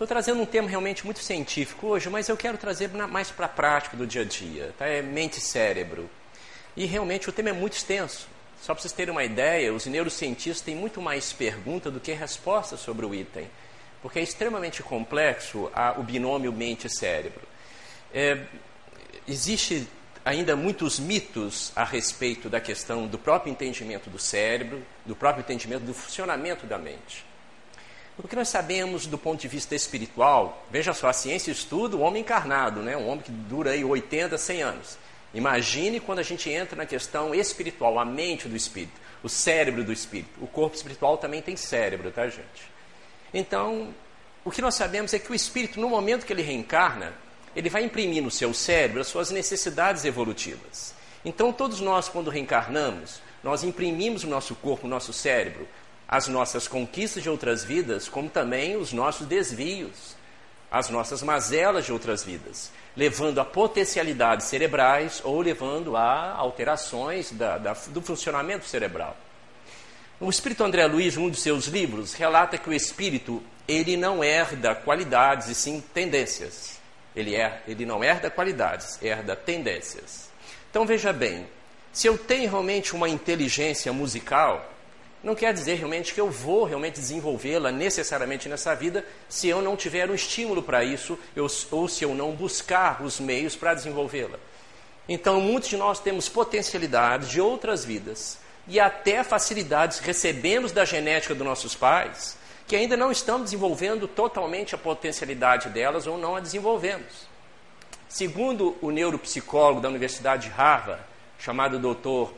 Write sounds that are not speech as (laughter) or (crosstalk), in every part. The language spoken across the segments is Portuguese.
estou trazendo um tema realmente muito científico hoje, mas eu quero trazer mais para a prática do dia a dia. Tá? É mente e cérebro. E realmente o tema é muito extenso. Só para vocês terem uma ideia, os neurocientistas têm muito mais pergunta do que resposta sobre o item, porque é extremamente complexo a, o binômio mente-cérebro. É, existe ainda muitos mitos a respeito da questão do próprio entendimento do cérebro, do próprio entendimento do funcionamento da mente. O que nós sabemos do ponto de vista espiritual, veja só, a ciência estuda o homem encarnado, né? um homem que dura aí 80, 100 anos. Imagine quando a gente entra na questão espiritual, a mente do espírito, o cérebro do espírito. O corpo espiritual também tem cérebro, tá, gente? Então, o que nós sabemos é que o espírito, no momento que ele reencarna, ele vai imprimir no seu cérebro as suas necessidades evolutivas. Então, todos nós, quando reencarnamos, nós imprimimos no nosso corpo, no nosso cérebro, as nossas conquistas de outras vidas, como também os nossos desvios, as nossas mazelas de outras vidas levando a potencialidades cerebrais ou levando a alterações da, da, do funcionamento cerebral. O espírito André Luiz, um dos seus livros, relata que o espírito ele não herda qualidades e sim tendências. Ele, é, ele não herda qualidades, herda tendências. Então veja bem, se eu tenho realmente uma inteligência musical, não quer dizer realmente que eu vou realmente desenvolvê-la necessariamente nessa vida se eu não tiver um estímulo para isso eu, ou se eu não buscar os meios para desenvolvê-la. Então, muitos de nós temos potencialidades de outras vidas e até facilidades recebemos da genética dos nossos pais que ainda não estamos desenvolvendo totalmente a potencialidade delas ou não a desenvolvemos. Segundo o neuropsicólogo da Universidade de Harvard, chamado Dr.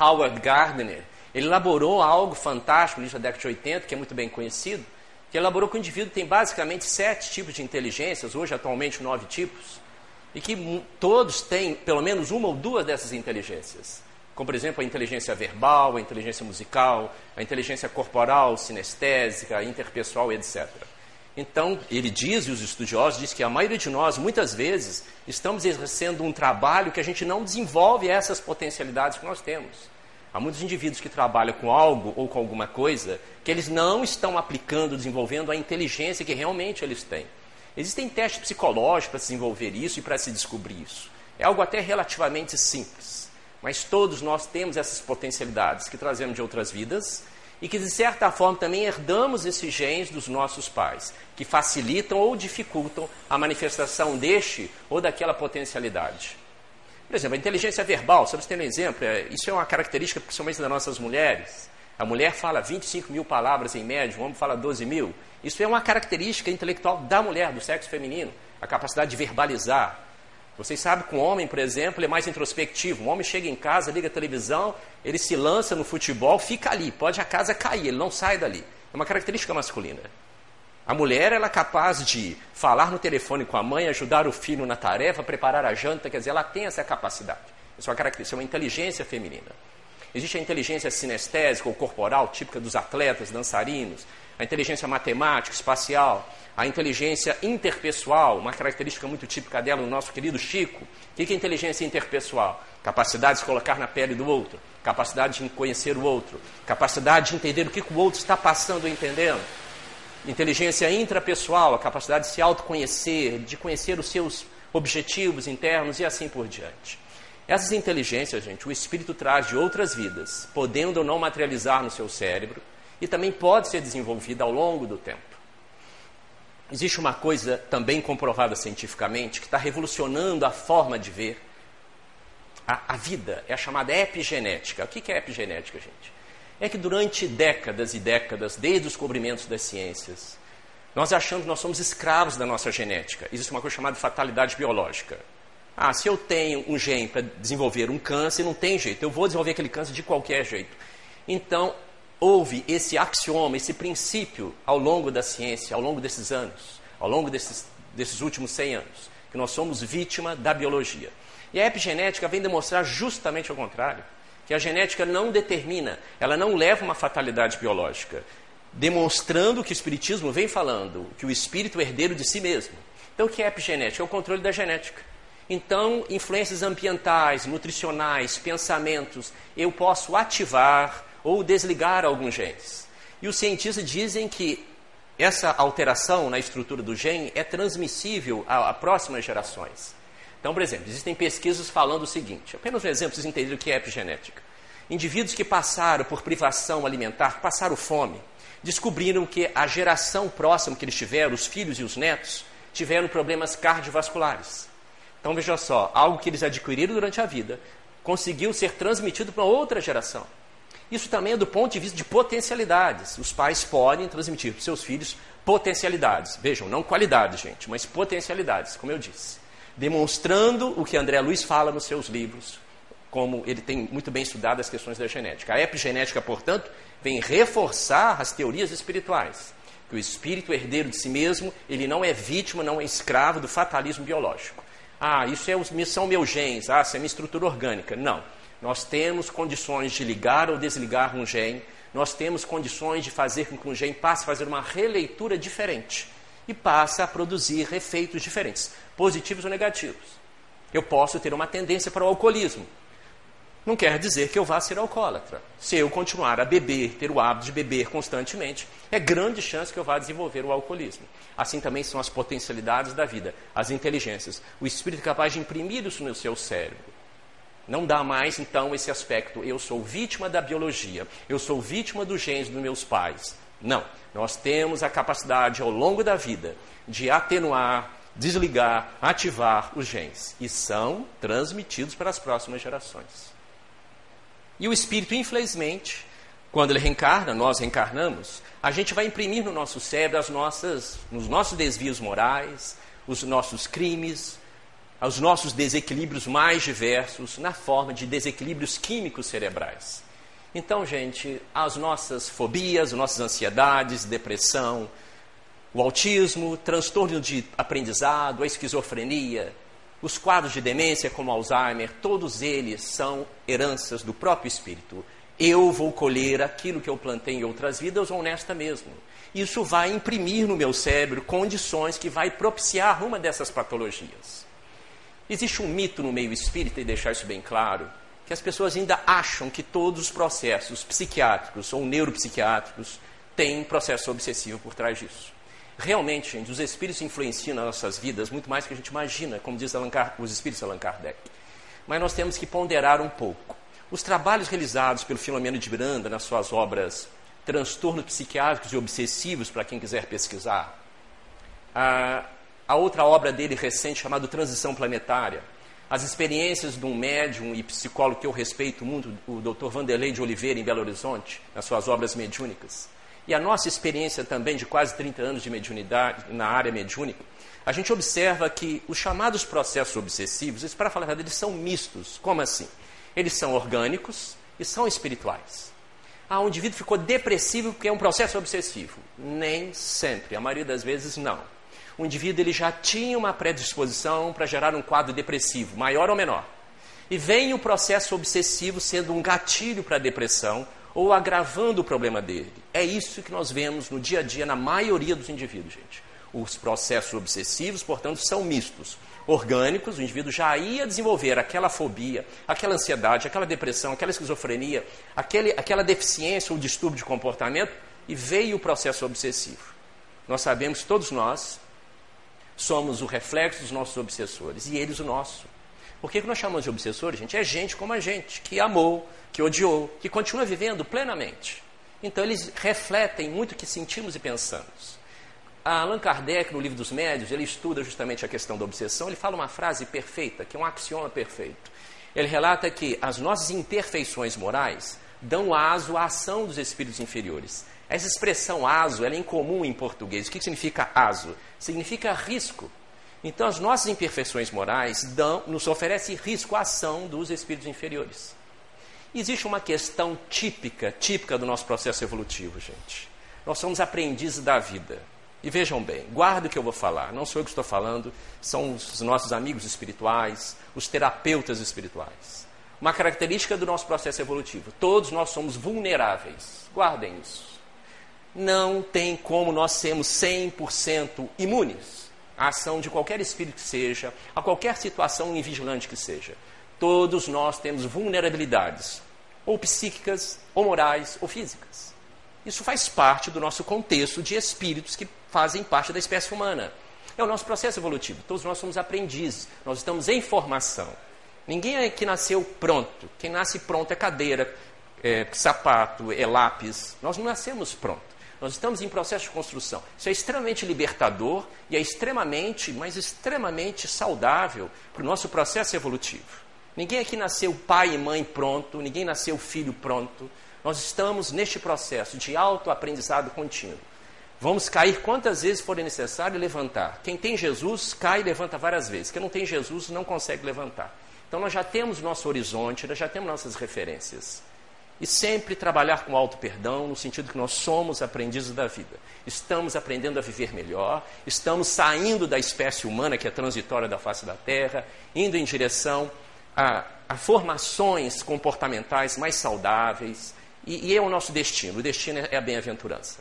Howard Gardner, ele elaborou algo fantástico no início da década de 80, que é muito bem conhecido, que elaborou que o indivíduo tem basicamente sete tipos de inteligências, hoje atualmente nove tipos, e que todos têm pelo menos uma ou duas dessas inteligências. Como, por exemplo, a inteligência verbal, a inteligência musical, a inteligência corporal, sinestésica, interpessoal, etc. Então, ele diz, e os estudiosos dizem que a maioria de nós, muitas vezes, estamos exercendo um trabalho que a gente não desenvolve essas potencialidades que nós temos. Há muitos indivíduos que trabalham com algo ou com alguma coisa que eles não estão aplicando, desenvolvendo a inteligência que realmente eles têm. Existem testes psicológicos para desenvolver isso e para se descobrir isso. É algo até relativamente simples. Mas todos nós temos essas potencialidades que trazemos de outras vidas e que, de certa forma, também herdamos esses genes dos nossos pais, que facilitam ou dificultam a manifestação deste ou daquela potencialidade. Por exemplo, a inteligência verbal, só para ter um exemplo, é, isso é uma característica principalmente das nossas mulheres. A mulher fala 25 mil palavras em média, o homem fala 12 mil. Isso é uma característica intelectual da mulher, do sexo feminino, a capacidade de verbalizar. Vocês sabem que um homem, por exemplo, é mais introspectivo. Um homem chega em casa, liga a televisão, ele se lança no futebol, fica ali, pode a casa cair, ele não sai dali. É uma característica masculina. A mulher ela é capaz de falar no telefone com a mãe, ajudar o filho na tarefa, preparar a janta, quer dizer, ela tem essa capacidade. Isso é uma característica, é uma inteligência feminina. Existe a inteligência sinestésica ou corporal, típica dos atletas, dançarinos, a inteligência matemática, espacial, a inteligência interpessoal, uma característica muito típica dela, no nosso querido Chico. O que é inteligência interpessoal? Capacidade de se colocar na pele do outro, capacidade de conhecer o outro, capacidade de entender o que o outro está passando ou entendendo inteligência intrapessoal, a capacidade de se autoconhecer, de conhecer os seus objetivos internos e assim por diante. Essas inteligências, gente, o espírito traz de outras vidas, podendo ou não materializar no seu cérebro, e também pode ser desenvolvida ao longo do tempo. Existe uma coisa também comprovada cientificamente que está revolucionando a forma de ver a, a vida, é a chamada epigenética. O que é epigenética, gente? É que durante décadas e décadas, desde os descobrimentos das ciências, nós achamos que nós somos escravos da nossa genética. Existe uma coisa chamada fatalidade biológica. Ah, se eu tenho um gene para desenvolver um câncer, não tem jeito, eu vou desenvolver aquele câncer de qualquer jeito. Então, houve esse axioma, esse princípio ao longo da ciência, ao longo desses anos, ao longo desses, desses últimos 100 anos, que nós somos vítima da biologia. E a epigenética vem demonstrar justamente o contrário que a genética não determina, ela não leva uma fatalidade biológica, demonstrando que o Espiritismo vem falando, que o espírito é herdeiro de si mesmo. Então, o que é epigenética? É o controle da genética. Então, influências ambientais, nutricionais, pensamentos, eu posso ativar ou desligar alguns genes. E os cientistas dizem que essa alteração na estrutura do gene é transmissível a, a próximas gerações. Então, por exemplo, existem pesquisas falando o seguinte: apenas um exemplo, vocês entenderem o que é epigenética. Indivíduos que passaram por privação alimentar, passaram fome, descobriram que a geração próxima que eles tiveram, os filhos e os netos, tiveram problemas cardiovasculares. Então veja só, algo que eles adquiriram durante a vida conseguiu ser transmitido para outra geração. Isso também é do ponto de vista de potencialidades. Os pais podem transmitir para seus filhos potencialidades. Vejam, não qualidades, gente, mas potencialidades, como eu disse. Demonstrando o que André Luiz fala nos seus livros, como ele tem muito bem estudado as questões da genética. A epigenética, portanto, vem reforçar as teorias espirituais. Que o espírito herdeiro de si mesmo, ele não é vítima, não é escravo do fatalismo biológico. Ah, isso é, são meus genes, ah, isso é minha estrutura orgânica. Não. Nós temos condições de ligar ou desligar um gene, nós temos condições de fazer com que um gene passe a fazer uma releitura diferente e passe a produzir efeitos diferentes, positivos ou negativos. Eu posso ter uma tendência para o alcoolismo, não quer dizer que eu vá ser alcoólatra. Se eu continuar a beber, ter o hábito de beber constantemente, é grande chance que eu vá desenvolver o alcoolismo. Assim também são as potencialidades da vida, as inteligências. O espírito é capaz de imprimir isso no seu cérebro. Não dá mais, então, esse aspecto, eu sou vítima da biologia, eu sou vítima dos genes dos meus pais. Não. Nós temos a capacidade, ao longo da vida, de atenuar, desligar, ativar os genes. E são transmitidos para as próximas gerações. E o espírito, infelizmente, quando ele reencarna, nós reencarnamos, a gente vai imprimir no nosso cérebro as nossas, os nossos desvios morais, os nossos crimes, os nossos desequilíbrios mais diversos, na forma de desequilíbrios químicos cerebrais. Então, gente, as nossas fobias, as nossas ansiedades, depressão, o autismo, transtorno de aprendizado, a esquizofrenia, os quadros de demência, como Alzheimer, todos eles são heranças do próprio espírito. Eu vou colher aquilo que eu plantei em outras vidas, honesta mesmo. Isso vai imprimir no meu cérebro condições que vai propiciar uma dessas patologias. Existe um mito no meio espírita, e deixar isso bem claro, que as pessoas ainda acham que todos os processos psiquiátricos ou neuropsiquiátricos têm processo obsessivo por trás disso. Realmente, gente, os espíritos influenciam nas nossas vidas muito mais do que a gente imagina, como diz os espíritos Allan Kardec. Mas nós temos que ponderar um pouco. Os trabalhos realizados pelo Filomeno de Miranda nas suas obras Transtornos Psiquiátricos e Obsessivos, para quem quiser pesquisar, a, a outra obra dele recente chamada Transição Planetária, as experiências de um médium e psicólogo que eu respeito muito, o Dr. Vanderlei de Oliveira, em Belo Horizonte, nas suas obras mediúnicas e a nossa experiência também de quase 30 anos de mediunidade na área mediúnica, a gente observa que os chamados processos obsessivos, para falar a verdade, eles são mistos. Como assim? Eles são orgânicos e são espirituais. Ah, o indivíduo ficou depressivo porque é um processo obsessivo. Nem sempre, a maioria das vezes não. O indivíduo ele já tinha uma predisposição para gerar um quadro depressivo, maior ou menor. E vem o processo obsessivo sendo um gatilho para a depressão ou agravando o problema dele. É isso que nós vemos no dia a dia na maioria dos indivíduos, gente. Os processos obsessivos, portanto, são mistos. Orgânicos, o indivíduo já ia desenvolver aquela fobia, aquela ansiedade, aquela depressão, aquela esquizofrenia, aquele, aquela deficiência ou distúrbio de comportamento, e veio o processo obsessivo. Nós sabemos todos nós somos o reflexo dos nossos obsessores, e eles o nosso. Por que, que nós chamamos de obsessores, gente? É gente como a gente, que amou, que odiou, que continua vivendo plenamente. Então, eles refletem muito o que sentimos e pensamos. A Allan Kardec, no livro dos médios, ele estuda justamente a questão da obsessão. Ele fala uma frase perfeita, que é um axioma perfeito. Ele relata que as nossas imperfeições morais dão aso à ação dos espíritos inferiores. Essa expressão aso é incomum em português. O que significa aso? Significa risco. Então, as nossas imperfeições morais dão, nos oferecem risco à ação dos espíritos inferiores. Existe uma questão típica, típica do nosso processo evolutivo, gente. Nós somos aprendizes da vida. E vejam bem, guarda o que eu vou falar, não sou eu que estou falando, são os nossos amigos espirituais, os terapeutas espirituais. Uma característica do nosso processo evolutivo: todos nós somos vulneráveis. Guardem isso. Não tem como nós sermos 100% imunes a ação de qualquer espírito que seja, a qualquer situação invigilante que seja. Todos nós temos vulnerabilidades, ou psíquicas, ou morais, ou físicas. Isso faz parte do nosso contexto de espíritos que fazem parte da espécie humana. É o nosso processo evolutivo. Todos nós somos aprendizes, nós estamos em formação. Ninguém é que nasceu pronto. Quem nasce pronto é cadeira, é sapato, é lápis. Nós não nascemos pronto. Nós estamos em processo de construção. Isso é extremamente libertador e é extremamente, mas extremamente saudável para o nosso processo evolutivo. Ninguém aqui nasceu pai e mãe pronto, ninguém nasceu filho pronto. Nós estamos neste processo de autoaprendizado contínuo. Vamos cair quantas vezes forem necessário e levantar. Quem tem Jesus cai e levanta várias vezes. Quem não tem Jesus não consegue levantar. Então nós já temos nosso horizonte, nós já temos nossas referências. E sempre trabalhar com alto perdão, no sentido que nós somos aprendizes da vida. Estamos aprendendo a viver melhor, estamos saindo da espécie humana, que é transitória da face da terra, indo em direção a, a formações comportamentais mais saudáveis, e, e, é o nosso destino. O destino é a bem-aventurança.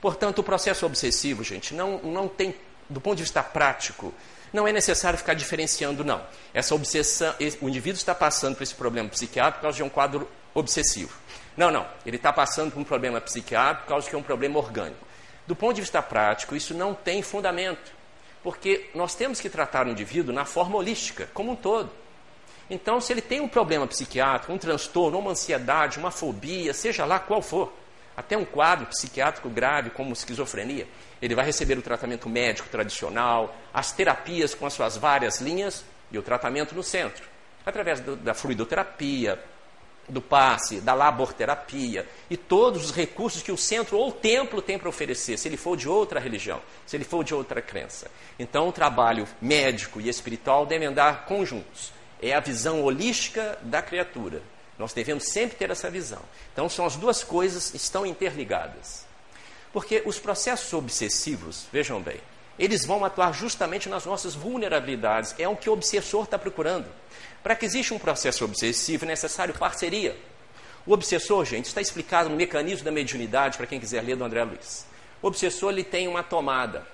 Portanto, o processo obsessivo, gente, não, não tem, do ponto de vista prático, não é necessário ficar diferenciando, não. Essa obsessão, o indivíduo está passando por esse problema psiquiátrico por causa de um quadro obsessivo. Não, não. Ele está passando por um problema psiquiátrico por causa que é um problema orgânico. Do ponto de vista prático, isso não tem fundamento. Porque nós temos que tratar o indivíduo na forma holística, como um todo. Então, se ele tem um problema psiquiátrico, um transtorno, uma ansiedade, uma fobia, seja lá qual for, até um quadro psiquiátrico grave como esquizofrenia, ele vai receber o tratamento médico tradicional, as terapias com as suas várias linhas e o tratamento no centro, através da fluidoterapia, do passe, da laborterapia e todos os recursos que o centro ou o templo tem para oferecer, se ele for de outra religião, se ele for de outra crença. Então, o trabalho médico e espiritual devem andar conjuntos. É a visão holística da criatura. Nós devemos sempre ter essa visão. Então, são as duas coisas estão interligadas. Porque os processos obsessivos, vejam bem, eles vão atuar justamente nas nossas vulnerabilidades. É o que o obsessor está procurando. Para que exista um processo obsessivo, é necessário parceria. O obsessor, gente, está explicado no mecanismo da mediunidade, para quem quiser ler do André Luiz. O obsessor ele tem uma tomada.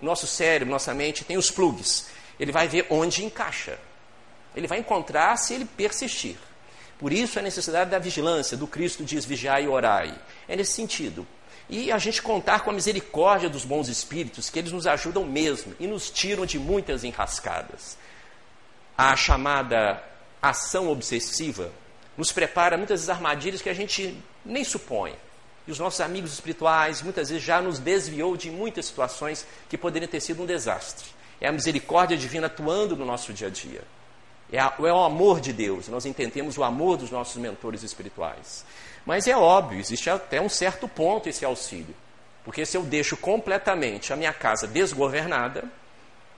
Nosso cérebro, nossa mente tem os plugs. Ele vai ver onde encaixa. Ele vai encontrar se ele persistir. Por isso a necessidade da vigilância, do Cristo diz vigiai e orai. É nesse sentido. E a gente contar com a misericórdia dos bons espíritos, que eles nos ajudam mesmo e nos tiram de muitas enrascadas a chamada ação obsessiva nos prepara muitas vezes armadilhas que a gente nem supõe. E os nossos amigos espirituais muitas vezes já nos desviou de muitas situações que poderiam ter sido um desastre. É a misericórdia divina atuando no nosso dia a dia. É, a, é o amor de Deus. Nós entendemos o amor dos nossos mentores espirituais. Mas é óbvio, existe até um certo ponto esse auxílio. Porque se eu deixo completamente a minha casa desgovernada,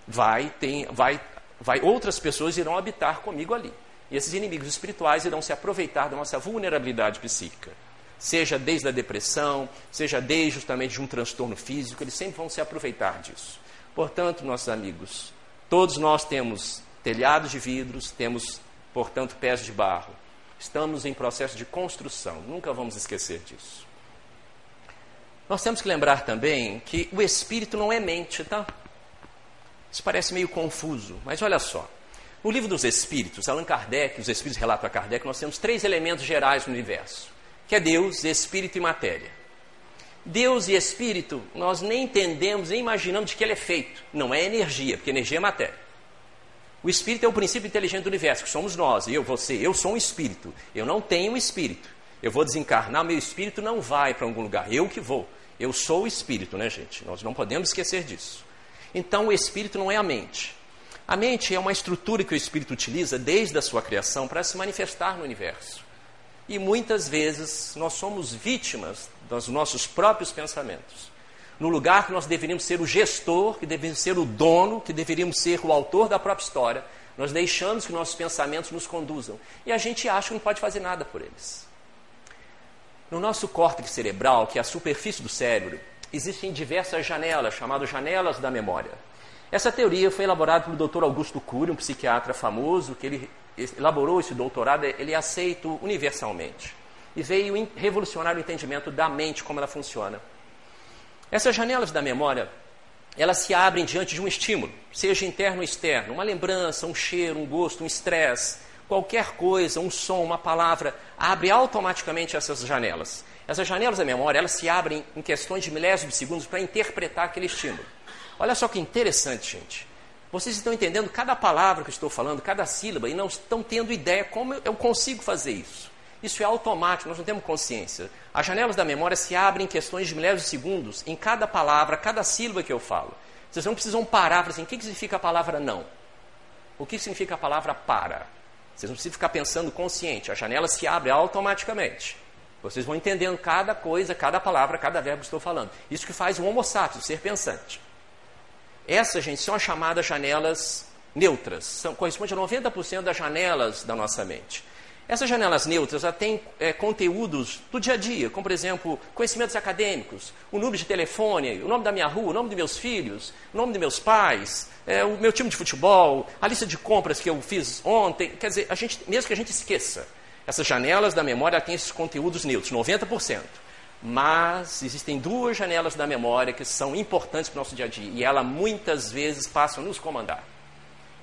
vai, tem, vai vai, outras pessoas irão habitar comigo ali. E esses inimigos espirituais irão se aproveitar da nossa vulnerabilidade psíquica. Seja desde a depressão, seja desde justamente de um transtorno físico, eles sempre vão se aproveitar disso. Portanto, nossos amigos, todos nós temos telhados de vidros, temos, portanto, pés de barro. Estamos em processo de construção, nunca vamos esquecer disso. Nós temos que lembrar também que o espírito não é mente, tá? Isso parece meio confuso, mas olha só. No livro dos Espíritos, Allan Kardec, os Espíritos relatam a Kardec, nós temos três elementos gerais no universo, que é Deus, Espírito e matéria. Deus e Espírito, nós nem entendemos, nem imaginamos de que ele é feito. Não é energia, porque energia é matéria. O Espírito é o princípio inteligente do universo, que somos nós, eu, você. Eu sou um Espírito, eu não tenho um Espírito. Eu vou desencarnar, meu Espírito não vai para algum lugar, eu que vou. Eu sou o Espírito, né, gente? Nós não podemos esquecer disso. Então o espírito não é a mente. A mente é uma estrutura que o espírito utiliza desde a sua criação para se manifestar no universo. E muitas vezes nós somos vítimas dos nossos próprios pensamentos. No lugar que nós deveríamos ser o gestor, que deveríamos ser o dono, que deveríamos ser o autor da própria história, nós deixamos que nossos pensamentos nos conduzam. E a gente acha que não pode fazer nada por eles. No nosso córtex cerebral, que é a superfície do cérebro, existem diversas janelas, chamadas janelas da memória. Essa teoria foi elaborada pelo Dr. Augusto Cury, um psiquiatra famoso, que ele elaborou esse doutorado, ele é aceito universalmente. E veio revolucionar o entendimento da mente, como ela funciona. Essas janelas da memória, elas se abrem diante de um estímulo, seja interno ou externo, uma lembrança, um cheiro, um gosto, um estresse, qualquer coisa, um som, uma palavra, abre automaticamente essas janelas. Essas janelas da memória, elas se abrem em questões de milésimos de segundos para interpretar aquele estímulo. Olha só que interessante, gente. Vocês estão entendendo cada palavra que eu estou falando, cada sílaba, e não estão tendo ideia como eu consigo fazer isso. Isso é automático, nós não temos consciência. As janelas da memória se abrem em questões de milésimos de segundos em cada palavra, cada sílaba que eu falo. Vocês não precisam parar para assim, o que significa a palavra não? O que significa a palavra para? Vocês não precisam ficar pensando consciente. A janela se abre automaticamente. Vocês vão entendendo cada coisa, cada palavra, cada verbo que estou falando. Isso que faz o homo sapiens, ser pensante. Essas, gente, são as chamadas janelas neutras. São, corresponde a 90% das janelas da nossa mente. Essas janelas neutras têm é, conteúdos do dia a dia, como por exemplo, conhecimentos acadêmicos, o número de telefone, o nome da minha rua, o nome dos meus filhos, o nome dos meus pais, é, o meu time de futebol, a lista de compras que eu fiz ontem. Quer dizer, a gente, mesmo que a gente esqueça, essas janelas da memória têm esses conteúdos neutros, 90%. Mas existem duas janelas da memória que são importantes para o nosso dia a dia e ela muitas vezes passam a nos comandar.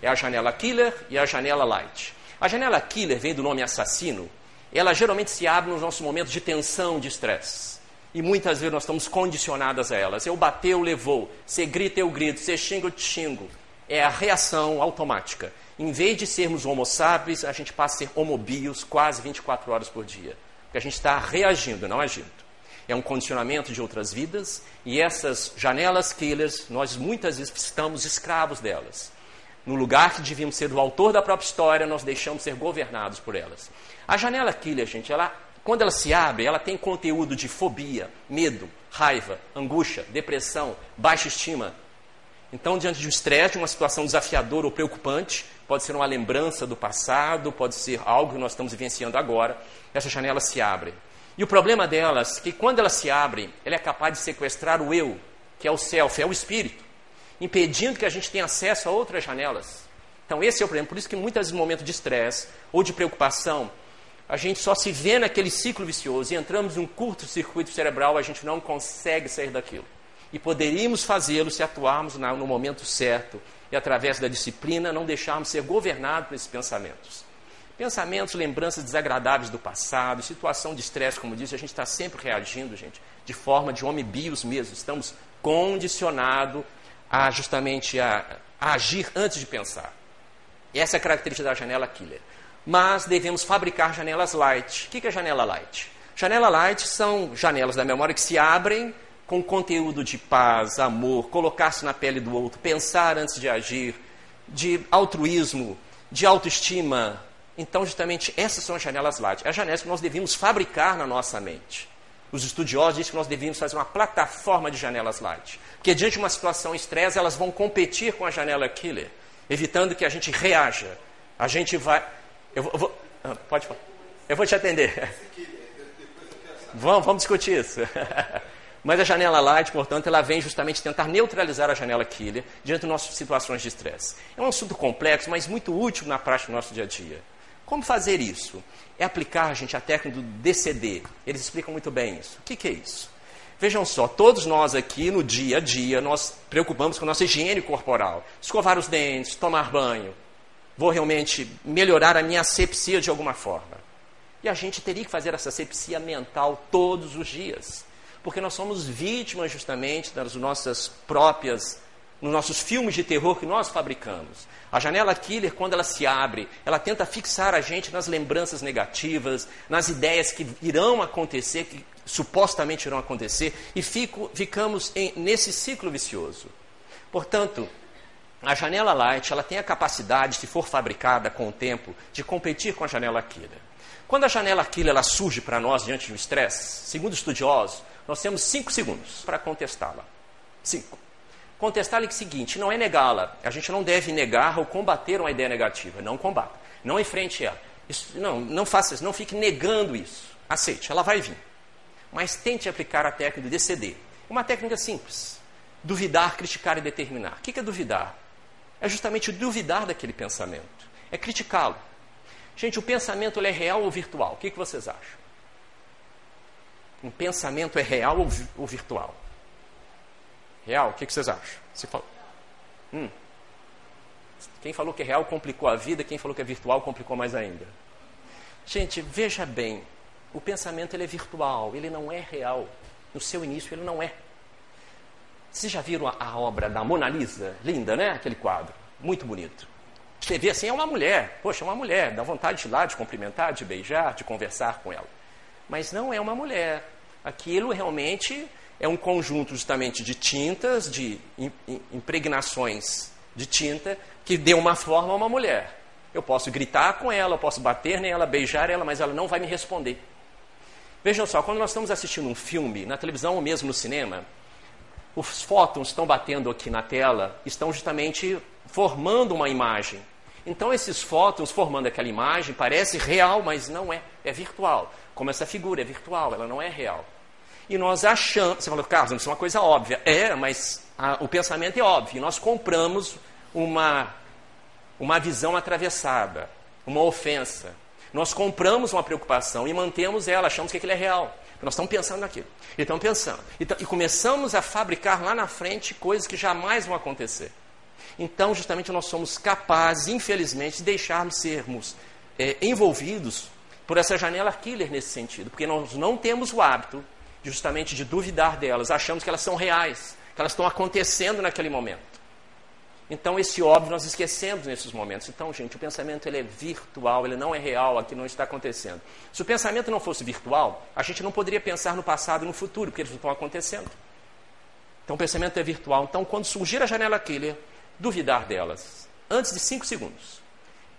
É a janela killer e a janela light. A janela killer vem do nome assassino. Ela geralmente se abre nos nossos momentos de tensão, de estresse. E muitas vezes nós estamos condicionadas a elas. Eu bateu, levou. Você grita, eu grito. Você xinga, eu te xingo. É a reação automática. Em vez de sermos homo sapiens, a gente passa a ser homobios quase 24 horas por dia. Porque a gente está reagindo, não agindo. É um condicionamento de outras vidas. E essas janelas killers, nós muitas vezes estamos escravos delas. No lugar que devíamos ser o autor da própria história, nós deixamos ser governados por elas. A janela killer, gente, ela, quando ela se abre, ela tem conteúdo de fobia, medo, raiva, angústia, depressão, baixa estima. Então, diante de um estresse, de uma situação desafiadora ou preocupante, pode ser uma lembrança do passado, pode ser algo que nós estamos vivenciando agora, essa janela se abre. E o problema delas é que quando ela se abre, ela é capaz de sequestrar o eu, que é o self, é o espírito impedindo que a gente tenha acesso a outras janelas. Então, esse é o problema. Por isso que muitas vezes, no momento de estresse ou de preocupação, a gente só se vê naquele ciclo vicioso e entramos num curto-circuito cerebral, a gente não consegue sair daquilo. E poderíamos fazê-lo se atuarmos no momento certo e, através da disciplina, não deixarmos ser governados por esses pensamentos. Pensamentos, lembranças desagradáveis do passado, situação de estresse, como disse, a gente está sempre reagindo, gente, de forma de homem bios mesmo. Estamos condicionados a justamente a, a agir antes de pensar. Essa é a característica da janela killer. Mas devemos fabricar janelas light. O que é janela light? Janela light são janelas da memória que se abrem com conteúdo de paz, amor, colocar-se na pele do outro, pensar antes de agir, de altruísmo, de autoestima. Então, justamente, essas são as janelas light. As janelas que nós devemos fabricar na nossa mente. Os estudiosos dizem que nós devíamos fazer uma plataforma de janelas light. Porque diante de uma situação estresse, elas vão competir com a janela killer, evitando que a gente reaja. A gente vai. Eu vou. Eu vou ah, pode falar. Eu vou te atender. (laughs) Vamos, vamos discutir isso. (laughs) Mas a janela light, portanto, ela vem justamente tentar neutralizar a janela killer diante de nossas situações de estresse. É um assunto complexo, mas muito útil na prática do nosso dia a dia. Como fazer isso? É aplicar, gente, a técnica do DCD. Eles explicam muito bem isso. O que, que é isso? Vejam só, todos nós aqui no dia a dia, nós preocupamos com a nossa higiene corporal. Escovar os dentes, tomar banho. Vou realmente melhorar a minha asepsia de alguma forma. E a gente teria que fazer essa asepsia mental todos os dias. Porque nós somos vítimas justamente das nossas próprias nos nossos filmes de terror que nós fabricamos. A janela killer, quando ela se abre, ela tenta fixar a gente nas lembranças negativas, nas ideias que irão acontecer, que supostamente irão acontecer, e fico, ficamos em, nesse ciclo vicioso. Portanto, a janela light ela tem a capacidade, se for fabricada com o tempo, de competir com a janela killer. Quando a janela killer ela surge para nós diante de um estresse, segundo estudiosos, nós temos cinco segundos para contestá-la. Cinco contestar-lhe o seguinte: não é negá-la. A gente não deve negar ou combater uma ideia negativa. Não combata. Não enfrente ela. Isso, não, não faça isso. Não fique negando isso. Aceite, ela vai vir. Mas tente aplicar a técnica de DCD. Uma técnica simples. Duvidar, criticar e determinar. O que é duvidar? É justamente duvidar daquele pensamento. É criticá-lo. Gente, o pensamento é real ou virtual? O que vocês acham? Um pensamento é real ou virtual? Real, o que, que vocês acham? Se fala... hum. Quem falou que é real complicou a vida, quem falou que é virtual complicou mais ainda. Gente, veja bem, o pensamento ele é virtual, ele não é real. No seu início ele não é. Vocês já viram a, a obra da Mona Lisa? Linda, né? Aquele quadro. Muito bonito. Você vê assim, é uma mulher. Poxa, é uma mulher. Dá vontade de ir lá, de cumprimentar, de beijar, de conversar com ela. Mas não é uma mulher. Aquilo realmente é um conjunto justamente de tintas, de impregnações de tinta, que deu uma forma a uma mulher. Eu posso gritar com ela, eu posso bater nela, beijar ela, mas ela não vai me responder. Vejam só, quando nós estamos assistindo um filme, na televisão ou mesmo no cinema, os fótons estão batendo aqui na tela, estão justamente formando uma imagem. Então, esses fótons formando aquela imagem parece real, mas não é, é virtual. Como essa figura é virtual, ela não é real. E nós achamos, você falou, Carlos, isso é uma coisa óbvia. É, mas a, o pensamento é óbvio. Nós compramos uma, uma visão atravessada, uma ofensa. Nós compramos uma preocupação e mantemos ela, achamos que aquilo é real. Nós estamos pensando naquilo. E estamos pensando. E, e começamos a fabricar lá na frente coisas que jamais vão acontecer. Então, justamente, nós somos capazes, infelizmente, de deixarmos sermos é, envolvidos por essa janela killer nesse sentido, porque nós não temos o hábito justamente de duvidar delas, achamos que elas são reais, que elas estão acontecendo naquele momento. Então, esse óbvio nós esquecemos nesses momentos. Então, gente, o pensamento ele é virtual, ele não é real, aqui não está acontecendo. Se o pensamento não fosse virtual, a gente não poderia pensar no passado e no futuro, porque eles não estão acontecendo. Então, o pensamento é virtual. Então, quando surgir a janela killer, duvidar delas, antes de cinco segundos.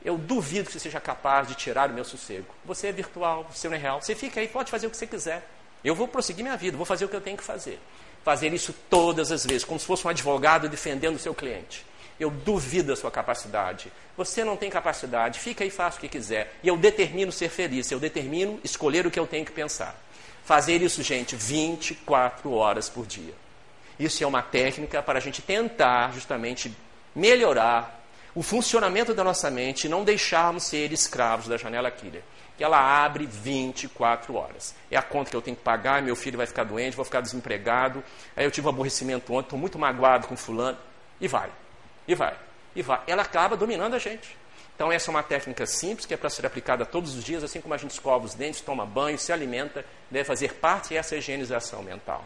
Eu duvido que você seja capaz de tirar o meu sossego. Você é virtual, você não é real. Você fica aí, pode fazer o que você quiser. Eu vou prosseguir minha vida, vou fazer o que eu tenho que fazer. Fazer isso todas as vezes, como se fosse um advogado defendendo o seu cliente. Eu duvido da sua capacidade. Você não tem capacidade, fica aí, faça o que quiser. E eu determino ser feliz, eu determino escolher o que eu tenho que pensar. Fazer isso, gente, 24 horas por dia. Isso é uma técnica para a gente tentar justamente melhorar o funcionamento da nossa mente e não deixarmos ser escravos da janela killer. Que ela abre 24 horas. É a conta que eu tenho que pagar, meu filho vai ficar doente, vou ficar desempregado. Aí eu tive um aborrecimento ontem, estou muito magoado com fulano. E vai. E vai. E vai. Ela acaba dominando a gente. Então, essa é uma técnica simples que é para ser aplicada todos os dias, assim como a gente escova os dentes, toma banho, se alimenta, deve fazer parte dessa higienização mental.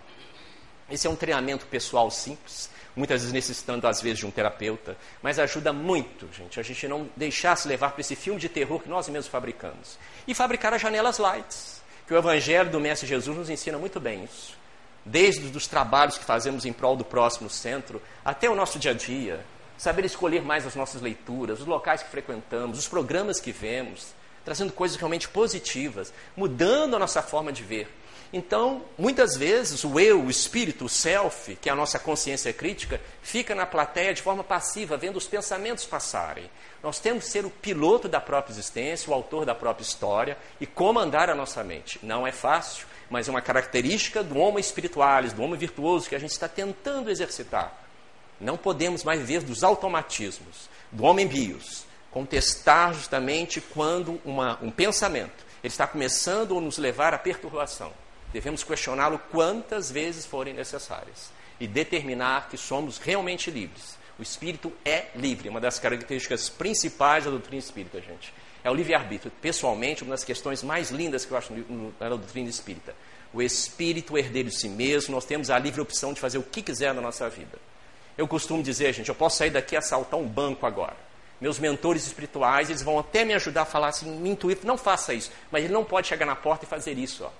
Esse é um treinamento pessoal simples, muitas vezes necessitando, às vezes, de um terapeuta, mas ajuda muito, gente, a gente não deixar se levar para esse filme de terror que nós mesmos fabricamos. E fabricar as janelas lights, que o Evangelho do Mestre Jesus nos ensina muito bem isso. Desde os trabalhos que fazemos em prol do próximo centro, até o nosso dia a dia, saber escolher mais as nossas leituras, os locais que frequentamos, os programas que vemos, trazendo coisas realmente positivas, mudando a nossa forma de ver. Então, muitas vezes, o eu, o espírito, o self, que é a nossa consciência crítica, fica na plateia de forma passiva, vendo os pensamentos passarem. Nós temos que ser o piloto da própria existência, o autor da própria história e comandar a nossa mente. Não é fácil, mas é uma característica do homem espiritualis, do homem virtuoso que a gente está tentando exercitar. Não podemos mais viver dos automatismos, do homem bios. Contestar justamente quando uma, um pensamento ele está começando a nos levar à perturbação. Devemos questioná-lo quantas vezes forem necessárias e determinar que somos realmente livres. O espírito é livre, uma das características principais da doutrina espírita, gente. É o livre-arbítrio. Pessoalmente, uma das questões mais lindas que eu acho na doutrina espírita. O espírito herdeiro de si mesmo, nós temos a livre opção de fazer o que quiser na nossa vida. Eu costumo dizer, gente, eu posso sair daqui e assaltar um banco agora. Meus mentores espirituais, eles vão até me ajudar a falar assim, me intuir, não faça isso. Mas ele não pode chegar na porta e fazer isso. Ó.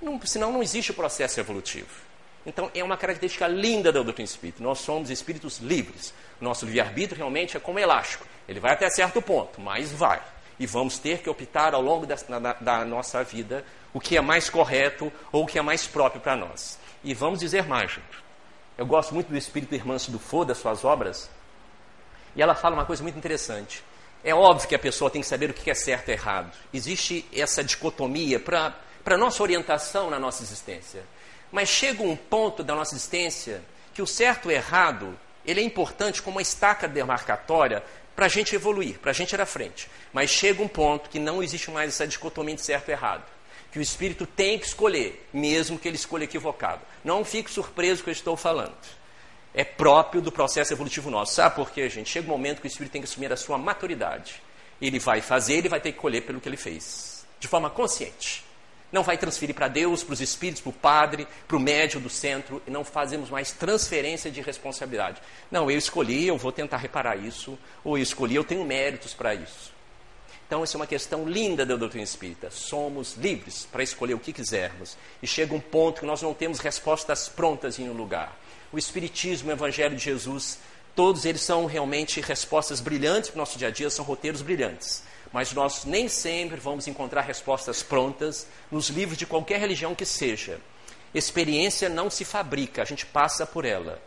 Não, senão não existe processo evolutivo. Então é uma característica linda da doutrina espírita. Nós somos espíritos livres. Nosso livre-arbítrio realmente é como elástico. Ele vai até certo ponto, mas vai. E vamos ter que optar ao longo da, da, da nossa vida o que é mais correto ou o que é mais próprio para nós. E vamos dizer mais, gente. Eu gosto muito do espírito Irmãs do Fô, das suas obras, e ela fala uma coisa muito interessante. É óbvio que a pessoa tem que saber o que é certo e errado. Existe essa dicotomia para a nossa orientação na nossa existência. Mas chega um ponto da nossa existência que o certo e o errado ele é importante como uma estaca demarcatória para a gente evoluir, para a gente ir à frente. Mas chega um ponto que não existe mais essa dicotomia de certo e errado que o espírito tem que escolher, mesmo que ele escolha equivocado. Não fique surpreso com o que eu estou falando. É próprio do processo evolutivo nosso. Sabe por quê, gente? Chega um momento que o espírito tem que assumir a sua maturidade. Ele vai fazer, ele vai ter que colher pelo que ele fez, de forma consciente. Não vai transferir para Deus, para os espíritos, para o padre, para o médium do centro, e não fazemos mais transferência de responsabilidade. Não, eu escolhi, eu vou tentar reparar isso, ou eu escolhi, eu tenho méritos para isso. Então, essa é uma questão linda da doutrina espírita. Somos livres para escolher o que quisermos. E chega um ponto que nós não temos respostas prontas em um lugar. O Espiritismo, o Evangelho de Jesus, todos eles são realmente respostas brilhantes para o nosso dia a dia, são roteiros brilhantes. Mas nós nem sempre vamos encontrar respostas prontas nos livros de qualquer religião que seja. Experiência não se fabrica, a gente passa por ela.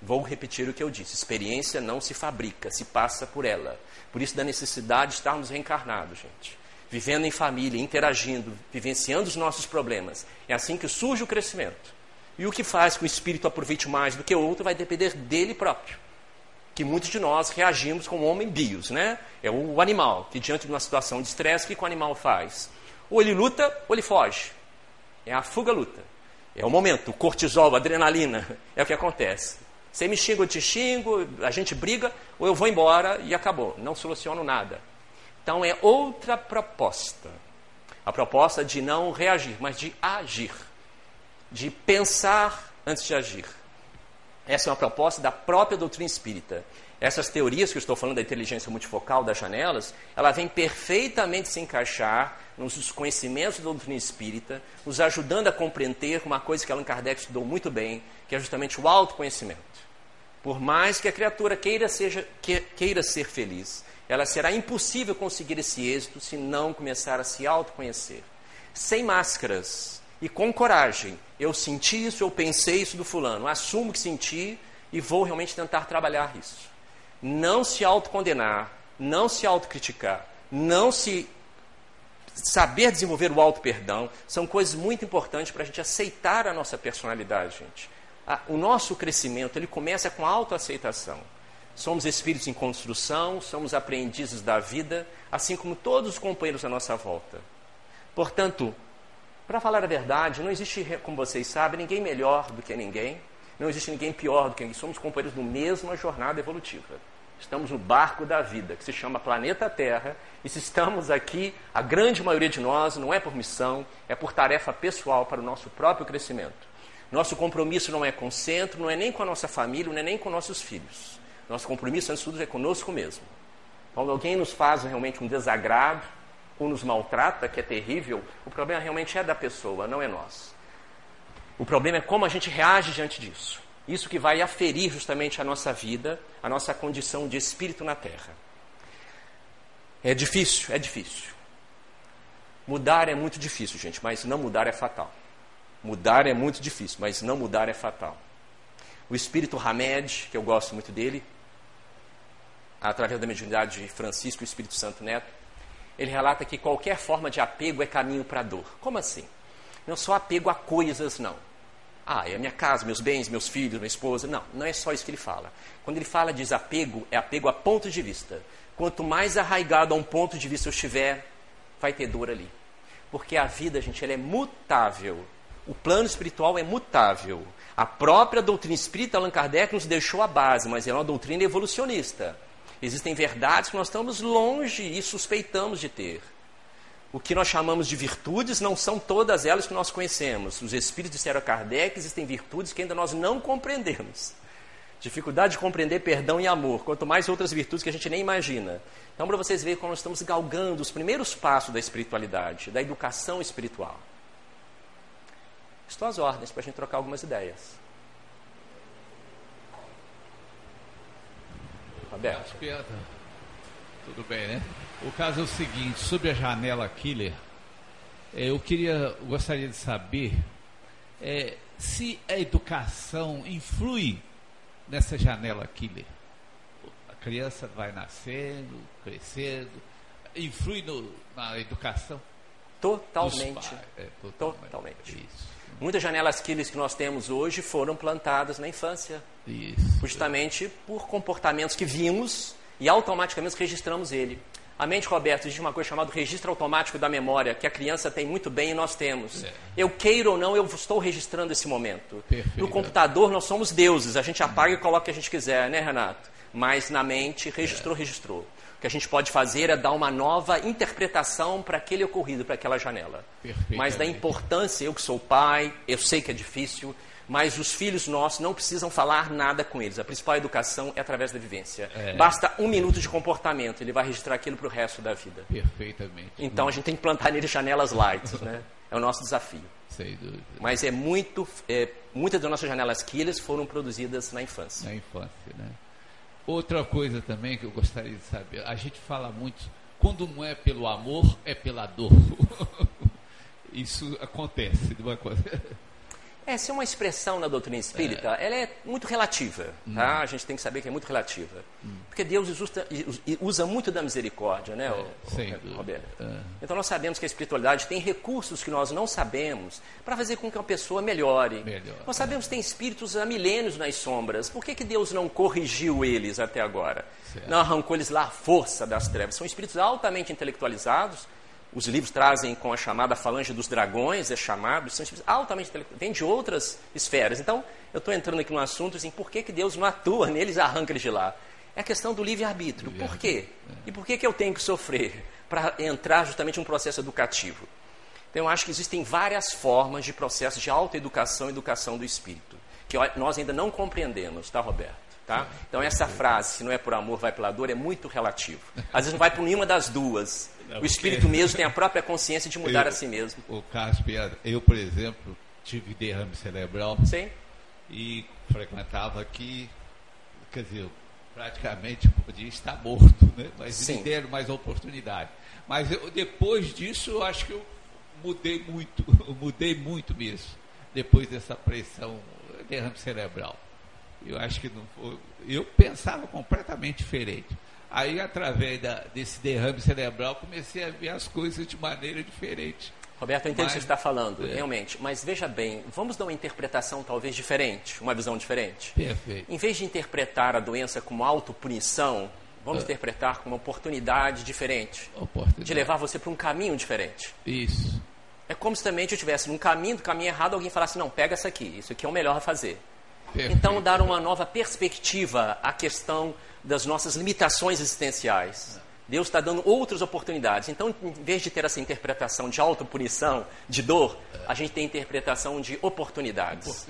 Vou repetir o que eu disse: experiência não se fabrica, se passa por ela. Por isso, da necessidade de estarmos reencarnados, gente. Vivendo em família, interagindo, vivenciando os nossos problemas. É assim que surge o crescimento. E o que faz que o espírito aproveite mais do que o outro vai depender dele próprio. Que muitos de nós reagimos como homem bios, né? É o animal, que diante de uma situação de estresse, o que o animal faz? Ou ele luta, ou ele foge. É a fuga-luta. É o momento, o cortisol, a adrenalina. (laughs) É o que acontece. Você me xinga, eu te xingo, a gente briga, ou eu vou embora e acabou. Não soluciono nada. Então é outra proposta. A proposta de não reagir, mas de agir. De pensar antes de agir. Essa é uma proposta da própria doutrina espírita. Essas teorias que eu estou falando da inteligência multifocal das janelas, ela vem perfeitamente se encaixar nos conhecimentos da doutrina espírita, nos ajudando a compreender uma coisa que Allan Kardec estudou muito bem, que é justamente o autoconhecimento. Por mais que a criatura queira, seja, queira ser feliz, ela será impossível conseguir esse êxito se não começar a se autoconhecer. Sem máscaras e com coragem. Eu senti isso, eu pensei isso do fulano, assumo que senti e vou realmente tentar trabalhar isso. Não se autocondenar, não se autocriticar, não se saber desenvolver o auto-perdão, são coisas muito importantes para a gente aceitar a nossa personalidade, gente o nosso crescimento ele começa com a autoaceitação. Somos espíritos em construção, somos aprendizes da vida, assim como todos os companheiros à nossa volta. Portanto, para falar a verdade, não existe, como vocês sabem, ninguém melhor do que ninguém, não existe ninguém pior do que ninguém. Somos companheiros da mesma jornada evolutiva. Estamos no barco da vida, que se chama planeta Terra, e se estamos aqui, a grande maioria de nós, não é por missão, é por tarefa pessoal para o nosso próprio crescimento. Nosso compromisso não é com o centro, não é nem com a nossa família, não é nem com nossos filhos. Nosso compromisso, antes de tudo, é conosco mesmo. Quando alguém nos faz realmente um desagrado ou nos maltrata, que é terrível, o problema realmente é da pessoa, não é nós. O problema é como a gente reage diante disso. Isso que vai aferir justamente a nossa vida, a nossa condição de espírito na terra. É difícil, é difícil. Mudar é muito difícil, gente, mas não mudar é fatal. Mudar é muito difícil, mas não mudar é fatal. O espírito Hamed, que eu gosto muito dele, através da mediunidade de Francisco e Espírito Santo Neto, ele relata que qualquer forma de apego é caminho para a dor. Como assim? Não só apego a coisas, não. Ah, é a minha casa, meus bens, meus filhos, minha esposa. Não, não é só isso que ele fala. Quando ele fala de desapego, é apego a ponto de vista. Quanto mais arraigado a um ponto de vista eu estiver, vai ter dor ali. Porque a vida, gente, ela é mutável o plano espiritual é mutável. A própria doutrina espírita, Allan Kardec, nos deixou a base, mas é uma doutrina evolucionista. Existem verdades que nós estamos longe e suspeitamos de ter. O que nós chamamos de virtudes não são todas elas que nós conhecemos. Os espíritos disseram a Kardec, existem virtudes que ainda nós não compreendemos. Dificuldade de compreender perdão e amor, quanto mais outras virtudes que a gente nem imagina. Então, para vocês verem como nós estamos galgando os primeiros passos da espiritualidade, da educação espiritual. Estou às ordens para a gente trocar algumas ideias. Roberto. Tudo bem, né? O caso é o seguinte, sobre a janela killer, é, eu queria, gostaria de saber é, se a educação influi nessa janela killer. A criança vai nascendo, crescendo, influi no, na educação? Totalmente. É, totalmente. totalmente. Muitas janelas quilles que nós temos hoje foram plantadas na infância. Isso. Justamente por comportamentos que vimos e automaticamente registramos ele. A mente, Roberto, existe uma coisa chamada registro automático da memória, que a criança tem muito bem e nós temos. É. Eu queiro ou não, eu estou registrando esse momento. Perfeito. No computador, nós somos deuses, a gente apaga e coloca o que a gente quiser, né, Renato? Mas na mente, registrou, é. registrou. O que a gente pode fazer é dar uma nova interpretação para aquele ocorrido, para aquela janela. Mas da importância, eu que sou pai, eu sei que é difícil, mas os filhos nossos não precisam falar nada com eles. A principal educação é através da vivência. É. Basta um minuto de comportamento, ele vai registrar aquilo para o resto da vida. Perfeitamente. Então a gente tem que plantar neles janelas light, né? É o nosso desafio. Sem dúvida. Mas é muito, é, muitas das nossas janelas killers foram produzidas na infância. Na infância, né? Outra coisa também que eu gostaria de saber, a gente fala muito, quando não é pelo amor, é pela dor. (laughs) Isso acontece uma coisa. Essa é uma expressão na doutrina espírita, é. ela é muito relativa, hum. tá? A gente tem que saber que é muito relativa. Hum. Porque Deus usa, usa, muito da misericórdia, né, é, o, Roberto? É. Então nós sabemos que a espiritualidade tem recursos que nós não sabemos para fazer com que uma pessoa melhore. Melhor, nós sabemos que tem espíritos há milênios nas sombras. Por que, que Deus não corrigiu eles até agora? Certo. Não arrancou eles lá a força das trevas? São espíritos altamente intelectualizados, os livros trazem com a chamada falange dos dragões, é chamado, são altamente vem de outras esferas. Então, eu estou entrando aqui no assunto assim, por que, que Deus não atua neles e arranca eles de lá? É a questão do livre-arbítrio. Livre por quê? É. E por que, que eu tenho que sofrer para entrar justamente em um processo educativo? Então, eu acho que existem várias formas de processo de autoeducação e educação do espírito, que nós ainda não compreendemos, tá, Roberto? Tá? Então, essa frase, se não é por amor, vai pela dor, é muito relativo. Às vezes não vai por nenhuma das duas. É o espírito mesmo tem a própria consciência de mudar eu, a si mesmo. O Cássio, eu, por exemplo, tive derrame cerebral. Sim. E frequentava aqui, quer dizer, praticamente podia estar morto, né? mas Sim. me deram mais oportunidade. Mas eu, depois disso, eu acho que eu mudei muito, (laughs) eu mudei muito mesmo, depois dessa pressão, derrame cerebral. Eu acho que não foi, eu pensava completamente diferente. Aí, através da, desse derrame cerebral, comecei a ver as coisas de maneira diferente. Roberto, eu entendo o que você está falando, é. realmente. Mas veja bem, vamos dar uma interpretação talvez diferente, uma visão diferente. Perfeito. Em vez de interpretar a doença como autopunição, vamos é. interpretar como uma oportunidade diferente. Oportunidade. De levar você para um caminho diferente. Isso. É como se também eu estivesse num caminho, do caminho errado, alguém falasse, não, pega essa aqui, isso aqui é o melhor a fazer. Perfeito. Então, dar uma nova perspectiva à questão das nossas limitações existenciais. Deus está dando outras oportunidades. Então, em vez de ter essa interpretação de autopunição, de dor, a gente tem a interpretação de oportunidades.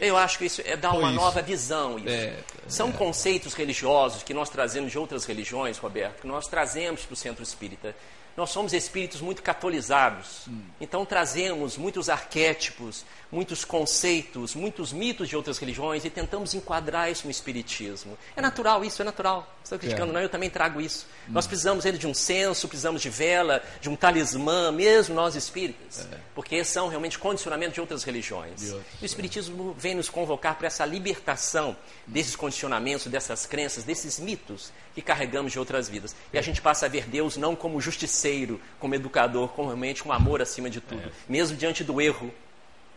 Eu acho que isso é dar uma nova visão. É, São é. conceitos religiosos que nós trazemos de outras religiões, Roberto, que nós trazemos para o centro espírita. Nós somos espíritos muito catolizados. Hum. Então trazemos muitos arquétipos, muitos conceitos, muitos mitos de outras religiões e tentamos enquadrar isso no espiritismo. É natural isso, é natural. Estou criticando, é. não, eu também trago isso. Hum. Nós precisamos ele de um senso, precisamos de vela, de um talismã, mesmo nós espíritas, é. porque são realmente condicionamentos de outras religiões. Outros, o espiritismo vem nos convocar para essa libertação desses condicionamentos, dessas crenças, desses mitos que carregamos de outras vidas. E a gente passa a ver Deus não como justiceiro, como educador, como realmente um amor acima de tudo, é. mesmo diante do erro.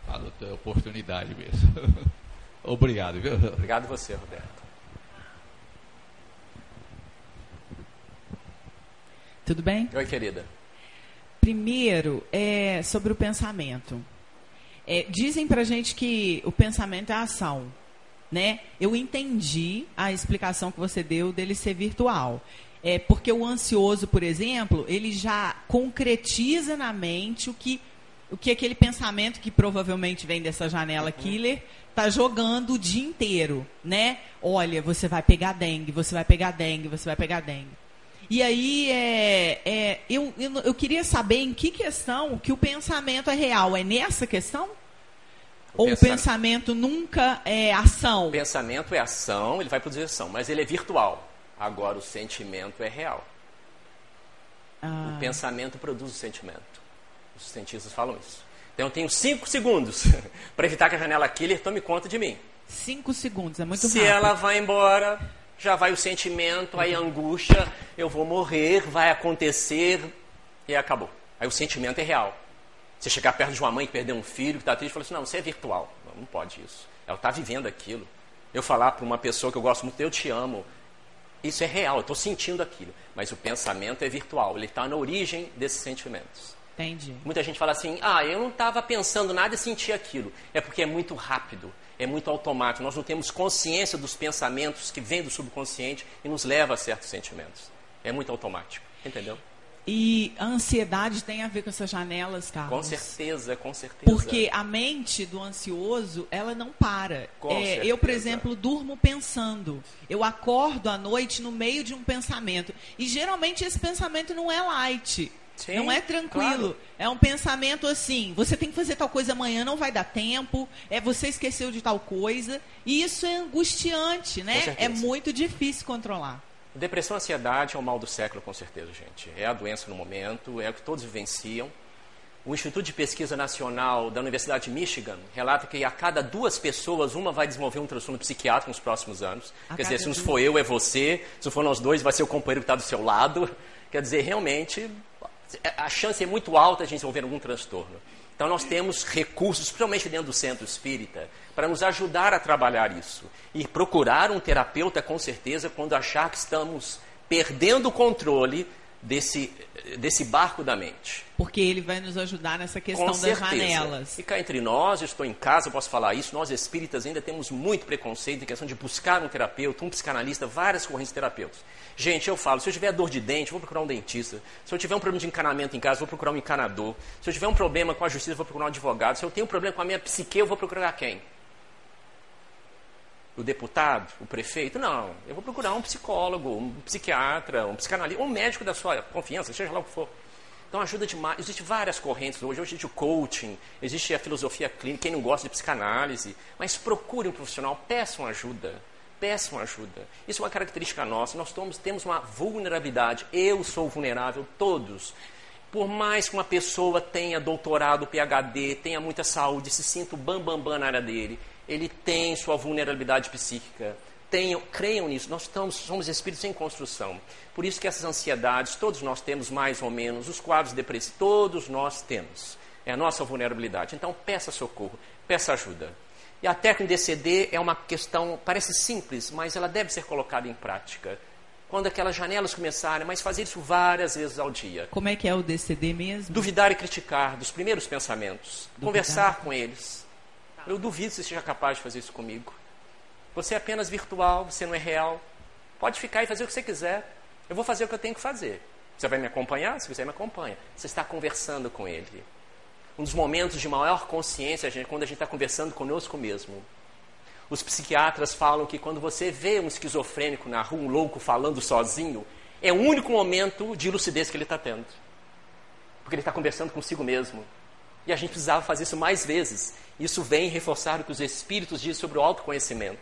Fala da oportunidade mesmo. (laughs) Obrigado, viu? Obrigado você, Roberto. Tudo bem? Oi, querida. Primeiro, é sobre o pensamento. É, dizem pra gente que o pensamento é ação né? Eu entendi a explicação que você deu dele ser virtual. É porque o ansioso, por exemplo, ele já concretiza na mente o que o que aquele pensamento que provavelmente vem dessa janela uhum. killer tá jogando o dia inteiro, né? Olha, você vai pegar dengue, você vai pegar dengue, você vai pegar dengue. E aí, é, é, eu, eu, eu queria saber em que questão que o pensamento é real. É nessa questão? Ou pensamento, o pensamento nunca é ação? O pensamento é ação, ele vai produzir ação, mas ele é virtual. Agora o sentimento é real. Ah. O pensamento produz o sentimento. Os cientistas falam isso. Então eu tenho cinco segundos (laughs) para evitar que a janela killer tome conta de mim. Cinco segundos, é muito Se rápido. Se ela vai embora, já vai o sentimento, aí a angústia, eu vou morrer, vai acontecer e acabou. Aí o sentimento é real. Você chegar perto de uma mãe que perdeu um filho, que está triste, e falar assim, não, você é virtual. Não, não pode isso. Ela está vivendo aquilo. Eu falar para uma pessoa que eu gosto muito, eu te amo. Isso é real, eu estou sentindo aquilo. Mas o pensamento é virtual, ele está na origem desses sentimentos. Entendi. Muita gente fala assim, ah, eu não estava pensando nada e senti aquilo. É porque é muito rápido. é muito automático. Nós não temos consciência dos pensamentos que vêm do subconsciente e nos leva a certos sentimentos. É muito automático, entendeu? E a ansiedade tem a ver com essas janelas, Carlos? Com certeza, com certeza. Porque a mente do ansioso, ela não para. É, eu, por exemplo, durmo pensando. Eu acordo à noite no meio de um pensamento. E geralmente esse pensamento não é light. Sim, não é tranquilo. Claro. É um pensamento assim: você tem que fazer tal coisa amanhã, não vai dar tempo. É você esqueceu de tal coisa. E isso é angustiante, né? É muito difícil controlar. Depressão e ansiedade é o mal do século, com certeza, gente. É a doença no momento, é o que todos vivenciam. O Instituto de Pesquisa Nacional da Universidade de Michigan relata que a cada duas pessoas, uma vai desenvolver um transtorno psiquiátrico nos próximos anos. A Quer dizer, se não for eu, é você. Se não for nós dois, vai ser o companheiro que está do seu lado. Quer dizer, realmente, a chance é muito alta de desenvolver algum transtorno. Então, nós temos recursos, principalmente dentro do centro espírita, para nos ajudar a trabalhar isso. E procurar um terapeuta, com certeza, quando achar que estamos perdendo o controle desse, desse barco da mente. Porque ele vai nos ajudar nessa questão Com das janelas. E cá entre nós, eu estou em casa, eu posso falar isso, nós espíritas ainda temos muito preconceito em questão de buscar um terapeuta, um psicanalista, várias correntes de terapeutas. Gente, eu falo, se eu tiver dor de dente, vou procurar um dentista. Se eu tiver um problema de encanamento em casa, vou procurar um encanador. Se eu tiver um problema com a justiça, vou procurar um advogado. Se eu tenho um problema com a minha psique, eu vou procurar quem? O deputado, o prefeito. Não, eu vou procurar um psicólogo, um psiquiatra, um psicanalista, um médico da sua confiança, seja lá o que for. Então ajuda demais. Existem várias correntes hoje. Hoje existe o coaching, existe a filosofia clínica, quem não gosta de psicanálise. Mas procure um profissional, peçam ajuda. Peçam ajuda. Isso é uma característica nossa. Nós temos uma vulnerabilidade. Eu sou vulnerável, todos. Por mais que uma pessoa tenha doutorado, PhD, tenha muita saúde, se sinta bambambam bam, bam na área dele, ele tem sua vulnerabilidade psíquica. Tenham, creiam nisso. Nós estamos, somos espíritos em construção. Por isso que essas ansiedades, todos nós temos mais ou menos, os quadros depressivos, todos nós temos. É a nossa vulnerabilidade. Então, peça socorro, peça ajuda. E a técnica DCD é uma questão, parece simples, mas ela deve ser colocada em prática. Quando aquelas janelas começarem, mas fazer isso várias vezes ao dia. Como é que é o DCD mesmo? Duvidar e criticar dos primeiros pensamentos. Duvidar. Conversar com eles eu duvido que você seja capaz de fazer isso comigo. Você é apenas virtual, você não é real. Pode ficar e fazer o que você quiser. Eu vou fazer o que eu tenho que fazer. Você vai me acompanhar? Se quiser, me acompanha. Você está conversando com ele. Um dos momentos de maior consciência é quando a gente está conversando conosco mesmo. Os psiquiatras falam que quando você vê um esquizofrênico na rua, um louco falando sozinho, é o único momento de lucidez que ele está tendo. Porque ele está conversando consigo mesmo. E a gente precisava fazer isso mais vezes. Isso vem reforçar o que os Espíritos dizem sobre o autoconhecimento.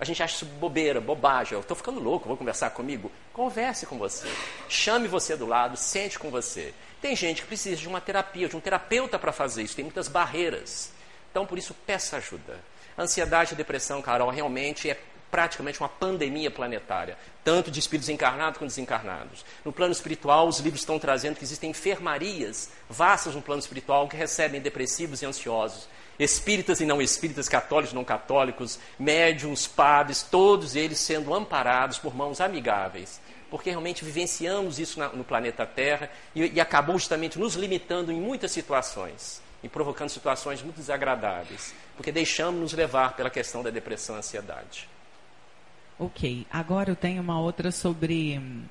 A gente acha isso bobeira, bobagem. Eu estou ficando louco, vou conversar comigo. Converse com você. Chame você do lado, sente com você. Tem gente que precisa de uma terapia, de um terapeuta para fazer isso. Tem muitas barreiras. Então, por isso, peça ajuda. Ansiedade e depressão, Carol, realmente é praticamente uma pandemia planetária, tanto de espíritos encarnados quanto desencarnados. No plano espiritual, os livros estão trazendo que existem enfermarias vastas no plano espiritual que recebem depressivos e ansiosos. Espíritas e não espíritas, católicos e não católicos, médiums, padres, todos eles sendo amparados por mãos amigáveis. Porque realmente vivenciamos isso na, no planeta Terra e, e acabou justamente nos limitando em muitas situações e provocando situações muito desagradáveis, porque deixamos nos levar pela questão da depressão e ansiedade. Ok, agora eu tenho uma outra sobre hum,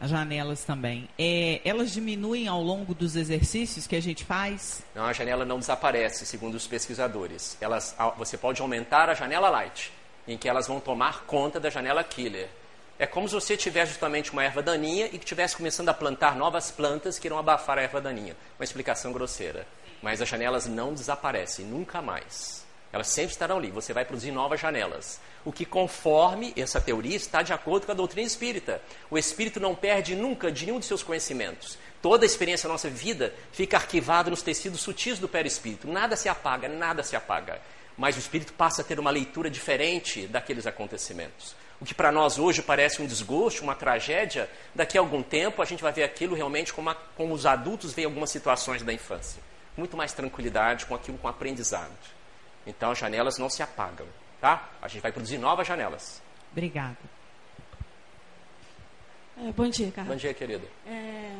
as janelas também. É, elas diminuem ao longo dos exercícios que a gente faz? Não, a janela não desaparece, segundo os pesquisadores. Elas, você pode aumentar a janela light, em que elas vão tomar conta da janela killer. É como se você tivesse justamente uma erva daninha e que estivesse começando a plantar novas plantas que irão abafar a erva daninha. Uma explicação grosseira. Mas as janelas não desaparecem, nunca mais. Elas sempre estarão ali. Você vai produzir novas janelas o que conforme essa teoria está de acordo com a doutrina espírita. O espírito não perde nunca de nenhum de seus conhecimentos. Toda a experiência da nossa vida fica arquivada nos tecidos sutis do perispírito. Nada se apaga, nada se apaga. Mas o espírito passa a ter uma leitura diferente daqueles acontecimentos. O que para nós hoje parece um desgosto, uma tragédia, daqui a algum tempo a gente vai ver aquilo realmente como, a, como os adultos veem algumas situações da infância. Muito mais tranquilidade com aquilo, com aprendizado. Então as janelas não se apagam. Tá? A gente vai produzir novas janelas. Obrigada. É, bom dia, Carlos. Bom dia, querida. É,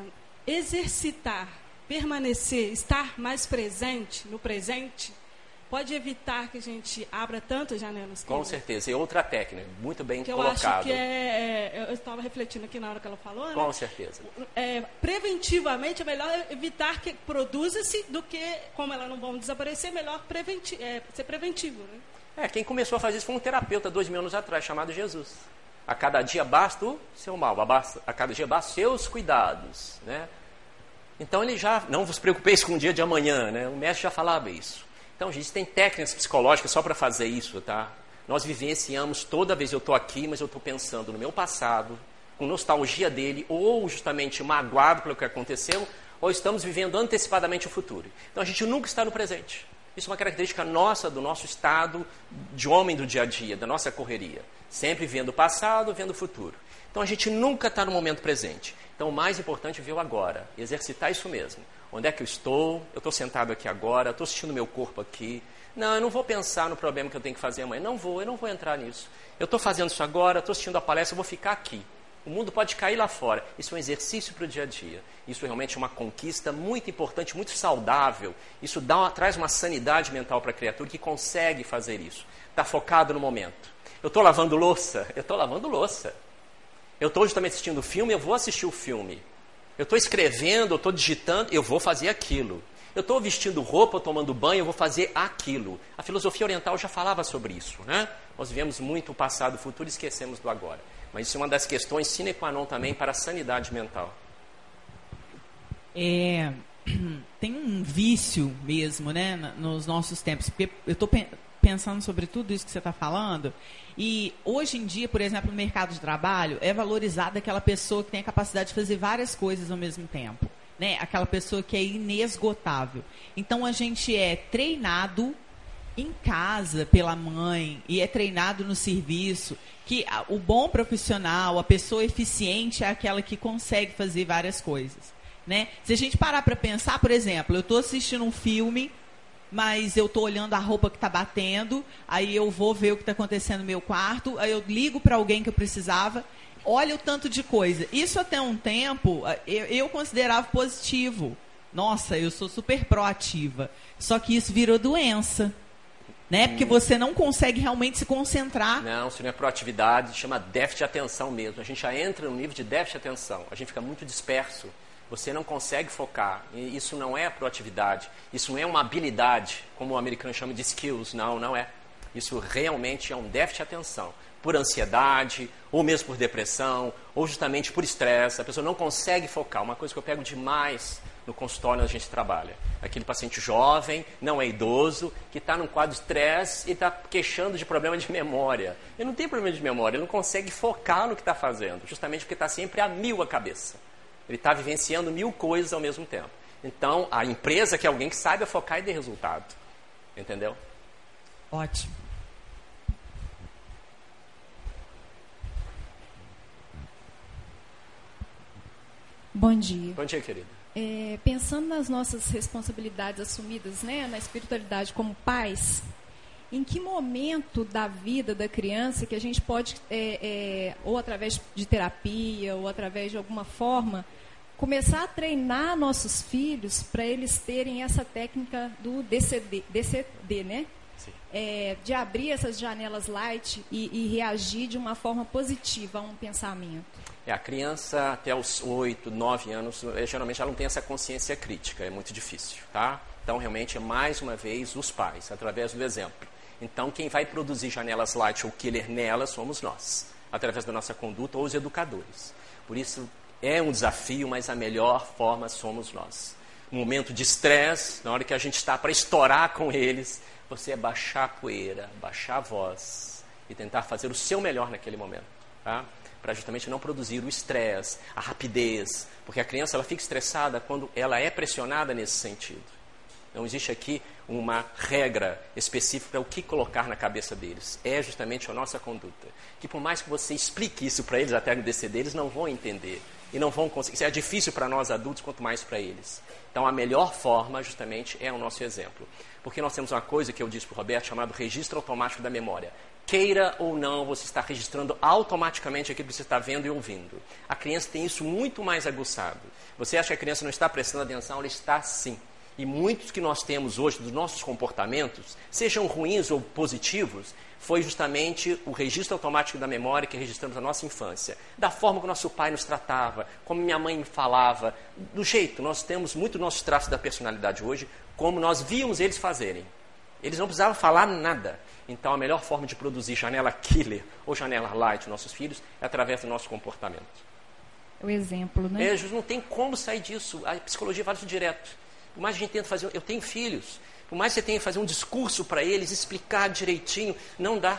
exercitar, permanecer, estar mais presente no presente, pode evitar que a gente abra tantas janelas. Com certeza. E outra técnica, muito bem que colocado. Eu acho que é, é eu estava refletindo aqui na hora que ela falou. Com né? certeza. É, preventivamente é melhor evitar que produza-se do que, como elas não vão desaparecer, melhor preventi é, ser preventivo. Né? É, quem começou a fazer isso foi um terapeuta dois mil anos atrás, chamado Jesus. A cada dia basta o seu mal, a cada dia basta seus cuidados, né? Então ele já, não vos preocupeis com o dia de amanhã, né? O mestre já falava isso. Então, gente, tem técnicas psicológicas só para fazer isso, tá? Nós vivenciamos, toda vez eu estou aqui, mas eu estou pensando no meu passado, com nostalgia dele, ou justamente magoado pelo que aconteceu, ou estamos vivendo antecipadamente o futuro. Então a gente nunca está no presente. Isso é uma característica nossa, do nosso estado de homem do dia a dia, da nossa correria. Sempre vendo o passado, vendo o futuro. Então a gente nunca está no momento presente. Então o mais importante é ver o agora, exercitar isso mesmo. Onde é que eu estou? Eu estou sentado aqui agora, estou assistindo meu corpo aqui. Não, eu não vou pensar no problema que eu tenho que fazer amanhã. Não vou, eu não vou entrar nisso. Eu estou fazendo isso agora, estou assistindo a palestra, eu vou ficar aqui. O mundo pode cair lá fora. Isso é um exercício para o dia a dia. Isso realmente é uma conquista muito importante, muito saudável. Isso dá, traz uma sanidade mental para a criatura que consegue fazer isso. Está focado no momento. Eu estou lavando louça? Eu estou lavando louça. Eu estou justamente assistindo o filme, eu vou assistir o filme. Eu estou escrevendo, eu estou digitando, eu vou fazer aquilo. Eu estou vestindo roupa, tomando banho, eu vou fazer aquilo. A filosofia oriental já falava sobre isso, né? Nós vivemos muito o passado o futuro e esquecemos do agora. Mas isso é uma das questões sine qua non também para a sanidade mental. É, (clears throat) tem um vício mesmo, né, nos nossos tempos. Porque eu estou pensando sobre tudo isso que você está falando. E hoje em dia, por exemplo, no mercado de trabalho, é valorizada aquela pessoa que tem a capacidade de fazer várias coisas ao mesmo tempo. Né? Aquela pessoa que é inesgotável. Então a gente é treinado em casa pela mãe e é treinado no serviço que o bom profissional, a pessoa eficiente é aquela que consegue fazer várias coisas. Né? Se a gente parar para pensar, por exemplo, eu estou assistindo um filme mas eu estou olhando a roupa que está batendo, aí eu vou ver o que está acontecendo no meu quarto, aí eu ligo para alguém que eu precisava, olha o tanto de coisa. Isso até um tempo eu, eu considerava positivo. Nossa, eu sou super proativa. Só que isso virou doença. Né? Porque hum. você não consegue realmente se concentrar. Não, isso não é proatividade, chama déficit de atenção mesmo. A gente já entra no nível de déficit de atenção. A gente fica muito disperso. Você não consegue focar. E isso não é proatividade. Isso não é uma habilidade, como o americano chama de skills. Não, não é. Isso realmente é um déficit de atenção. Por ansiedade, ou mesmo por depressão, ou justamente por estresse. A pessoa não consegue focar. Uma coisa que eu pego demais no consultório onde a gente trabalha. Aquele paciente jovem, não é idoso, que está num quadro de estresse e está queixando de problema de memória. Ele não tem problema de memória, ele não consegue focar no que está fazendo, justamente porque está sempre a mil a cabeça. Ele está vivenciando mil coisas ao mesmo tempo. Então, a empresa quer alguém que saiba focar e dê resultado. Entendeu? Ótimo. Bom dia. Bom dia, querida. É, pensando nas nossas responsabilidades assumidas né, na espiritualidade como pais, em que momento da vida da criança que a gente pode, é, é, ou através de terapia, ou através de alguma forma, começar a treinar nossos filhos para eles terem essa técnica do DCD, DCD né? É, de abrir essas janelas light e, e, reagir de uma forma positiva a um pensamento. É, a criança até os 8, 9 anos, é, geralmente ela não tem essa consciência crítica, é muito difícil, tá? Então, realmente, é mais uma vez os pais, através do exemplo. Então, quem vai produzir janelas light ou killer nelas somos nós, através da nossa conduta ou os educadores. Por isso, é um desafio, mas a melhor forma somos nós. Um momento de estresse, na hora que a gente está para estourar com eles, você é baixar a poeira, baixar a voz e tentar fazer o seu melhor naquele momento. Tá? Para justamente não produzir o estresse, a rapidez, porque a criança ela fica estressada quando ela é pressionada nesse sentido. Não existe aqui uma regra específica para o que colocar na cabeça deles. É justamente a nossa conduta. Que por mais que você explique isso para eles até descer eles não vão entender e não vão conseguir. Isso é difícil para nós adultos, quanto mais para eles. Então, a melhor forma, justamente, é o nosso exemplo. Porque nós temos uma coisa que eu disse para o Roberto, chamado registro automático da memória. Queira ou não, você está registrando automaticamente aquilo que você está vendo e ouvindo. A criança tem isso muito mais aguçado. Você acha que a criança não está prestando atenção? Ela está sim. E muitos que nós temos hoje dos nossos comportamentos, sejam ruins ou positivos, foi justamente o registro automático da memória que registramos na nossa infância. Da forma que nosso pai nos tratava, como minha mãe me falava, do jeito, nós temos muito nossos traços da personalidade hoje, como nós víamos eles fazerem. Eles não precisavam falar nada. Então, a melhor forma de produzir janela killer ou janela light nos nossos filhos é através do nosso comportamento. O exemplo, né? É, não tem como sair disso. A psicologia faz isso direto. Por mais que a gente tenta fazer. Eu tenho filhos. Por mais que você tenha que fazer um discurso para eles, explicar direitinho, não dá.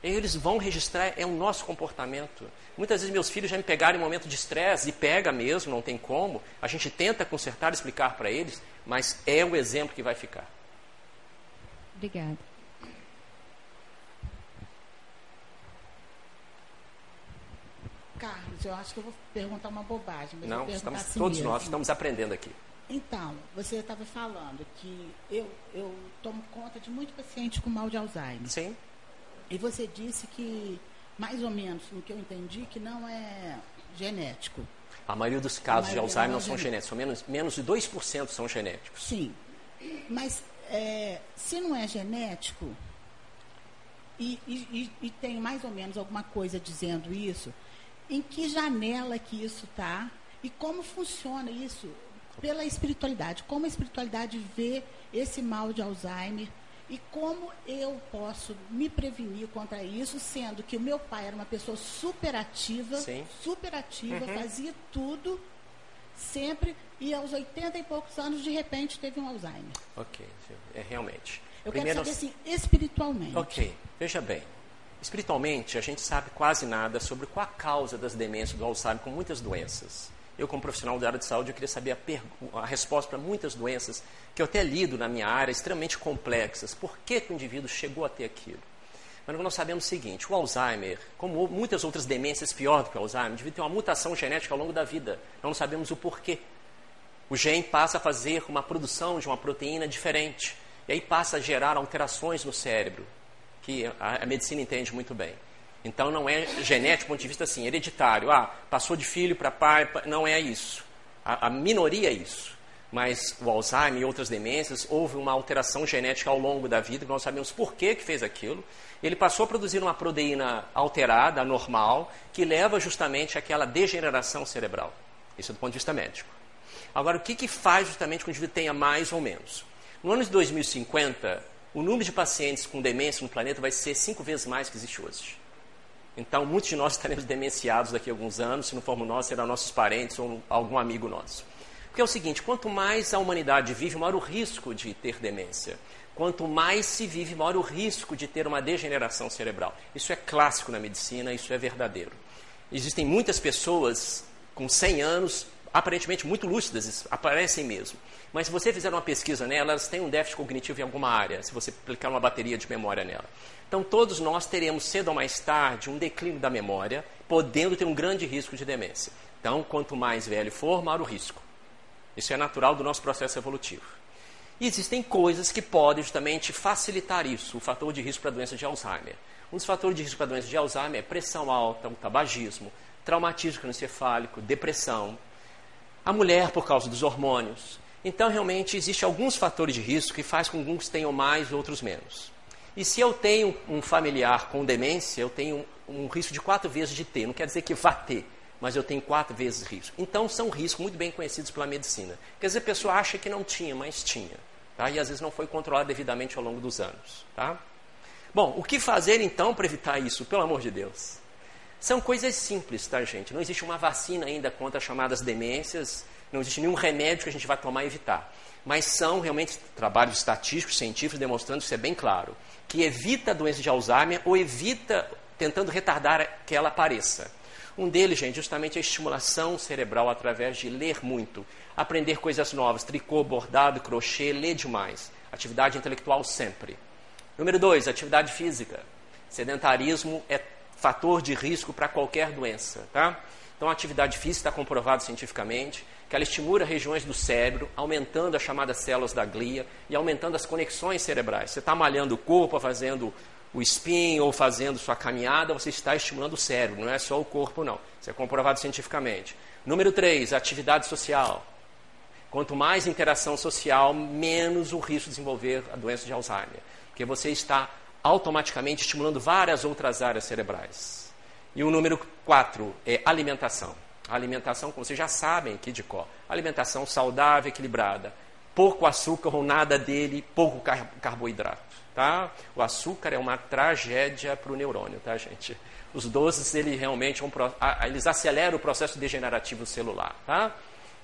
Eles vão registrar, é o nosso comportamento. Muitas vezes meus filhos já me pegaram em momento de estresse, e pega mesmo, não tem como. A gente tenta consertar, explicar para eles, mas é o exemplo que vai ficar. Obrigada. Carlos, eu acho que eu vou perguntar uma bobagem. Mas não, estamos, assim todos mesmo. nós estamos aprendendo aqui. Então, você estava falando que eu, eu tomo conta de muito paciente com mal de Alzheimer. Sim. E você disse que, mais ou menos, no que eu entendi, que não é genético. A maioria dos casos maioria de Alzheimer não, não é são genéticos, são menos, menos de 2% são genéticos. Sim. Mas é, se não é genético, e, e, e, tem mais ou menos alguma coisa dizendo isso, em que janela que isso está e como funciona isso pela espiritualidade, como a espiritualidade vê esse mal de Alzheimer e como eu posso me prevenir contra isso, sendo que o meu pai era uma pessoa super ativa, Sim. super ativa, uhum. fazia tudo sempre e aos 80 e poucos anos de repente teve um Alzheimer. Ok, é realmente. Eu Primeiro, quero saber assim, espiritualmente. Ok, veja bem. Espiritualmente, a gente sabe quase nada sobre qual a causa das demências do Alzheimer com muitas doenças. Eu, como profissional da área de saúde, eu queria saber a, a resposta para muitas doenças que eu até lido na minha área, extremamente complexas. Por que, que o indivíduo chegou a ter aquilo? Mas nós sabemos o seguinte: o Alzheimer, como muitas outras demências pior do que o Alzheimer, devia ter uma mutação genética ao longo da vida. Nós não sabemos o porquê. O gene passa a fazer uma produção de uma proteína diferente. E aí passa a gerar alterações no cérebro, que a, a medicina entende muito bem. Então não é genético do ponto de vista assim, hereditário. Ah, passou de filho para pai, não é isso. A, a, minoria é isso. Mas o Alzheimer e outras demências, houve uma alteração genética ao longo da vida, que nós sabemos por que, que fez aquilo. Ele passou a produzir uma proteína alterada, anormal, que leva justamente àquela degeneração cerebral. Isso é do ponto de vista médico. Agora, o que, que faz justamente que o indivíduo tenha mais ou menos? No ano de 2050, o número de pacientes com demência no planeta vai ser cinco vezes mais que existe hoje. Então, muitos de nós estaremos demenciados daqui a alguns anos, se não formos nós, serão nossos parentes ou algum amigo nosso. Porque é o seguinte: quanto mais a humanidade vive, maior o risco de ter demência. Quanto mais se vive, maior o risco de ter uma degeneração cerebral. Isso é clássico na medicina, isso é verdadeiro. Existem muitas pessoas com 100 anos, aparentemente muito lúcidas, aparecem mesmo. Mas se você fizer uma pesquisa nela, elas têm um déficit cognitivo em alguma área, se você aplicar uma bateria de memória nela. Então, todos nós teremos, cedo ou mais tarde, um declínio da memória, podendo ter um grande risco de demência. Então, quanto mais velho for, maior o risco. Isso é natural do nosso processo evolutivo. E existem coisas que podem justamente facilitar isso, o fator de risco para a doença de Alzheimer. Um dos fatores de risco para a doença de Alzheimer é pressão alta, o tabagismo, traumatismo encefálico, depressão. A mulher, por causa dos hormônios. Então, realmente, existem alguns fatores de risco que faz com que uns tenham mais, outros menos. E se eu tenho um familiar com demência, eu tenho um, um risco de quatro vezes de ter. Não quer dizer que vá ter, mas eu tenho quatro vezes risco. Então, são riscos muito bem conhecidos pela medicina. Quer dizer, a pessoa acha que não tinha, mas tinha. Tá? E às vezes não foi controlado devidamente ao longo dos anos. Tá? Bom, o que fazer então para evitar isso? Pelo amor de Deus. São coisas simples, tá, gente? Não existe uma vacina ainda contra as chamadas demências, não existe nenhum remédio que a gente vai tomar e evitar. Mas são realmente trabalhos estatísticos, científicos, demonstrando isso é bem claro que evita a doença de Alzheimer ou evita tentando retardar que ela apareça. Um deles, gente, justamente é a estimulação cerebral através de ler muito, aprender coisas novas, tricô, bordado, crochê, ler demais. Atividade intelectual sempre. Número dois, atividade física. Sedentarismo é fator de risco para qualquer doença, tá? Então, a atividade física está comprovado cientificamente que ela estimula regiões do cérebro, aumentando as chamadas células da glia e aumentando as conexões cerebrais. Você está malhando o corpo, fazendo o spin ou fazendo sua caminhada, você está estimulando o cérebro, não é só o corpo, não. Isso é comprovado cientificamente. Número 3, atividade social. Quanto mais interação social, menos o risco de desenvolver a doença de Alzheimer. Porque você está automaticamente estimulando várias outras áreas cerebrais. E o número 4 é alimentação. A alimentação, como vocês já sabem aqui de cor, alimentação saudável, equilibrada. Pouco açúcar ou nada dele, pouco car carboidrato. Tá? O açúcar é uma tragédia para o neurônio, tá, gente? Os doces, ele realmente é eles aceleram o processo degenerativo celular, tá?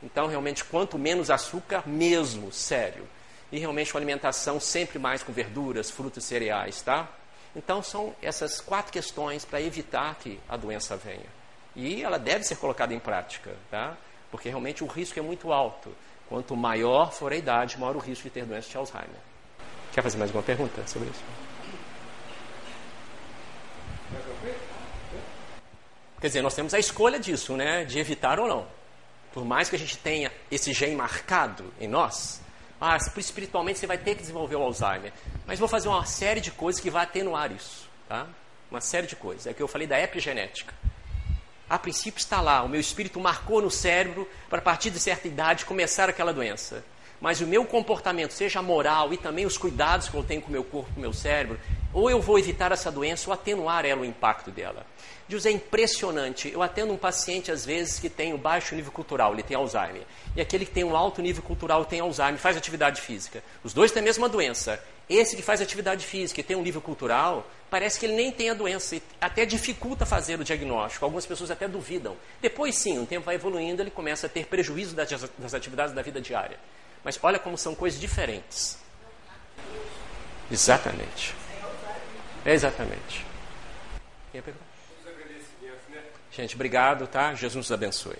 Então, realmente, quanto menos açúcar, mesmo, sério. E realmente uma alimentação sempre mais com verduras, frutas e cereais, tá? Então, são essas quatro questões para evitar que a doença venha. E ela deve ser colocada em prática, tá? Porque realmente o risco é muito alto. Quanto maior for a idade, maior o risco de ter doença de Alzheimer. Quer fazer mais alguma pergunta sobre isso? Quer dizer, nós temos a escolha disso, né? De evitar ou não. Por mais que a gente tenha esse gene marcado em nós, ah, espiritualmente você vai ter que desenvolver o Alzheimer. Mas vou fazer uma série de coisas que vai atenuar isso. Tá? Uma série de coisas. É que eu falei da epigenética. A princípio está lá, o meu espírito marcou no cérebro para a partir de certa idade começar aquela doença. Mas o meu comportamento, seja moral e também os cuidados que eu tenho com o meu corpo, com o meu cérebro, ou eu vou evitar essa doença ou atenuar ela, o impacto dela. Deus é impressionante. Eu atendo um paciente, às vezes, que tem um baixo nível cultural, ele tem Alzheimer. E aquele que tem um alto nível cultural tem Alzheimer, faz atividade física. Os dois têm a mesma doença. Esse que faz atividade física e tem um nível cultural, parece que ele nem tem a doença. E até dificulta fazer o diagnóstico. Algumas pessoas até duvidam. Depois, sim, o tempo vai evoluindo, ele começa a ter prejuízo das, das atividades da vida diária. Mas olha como são coisas diferentes. Exatamente. Exatamente. Quem pergunta? Gente, obrigado, tá? Jesus nos abençoe.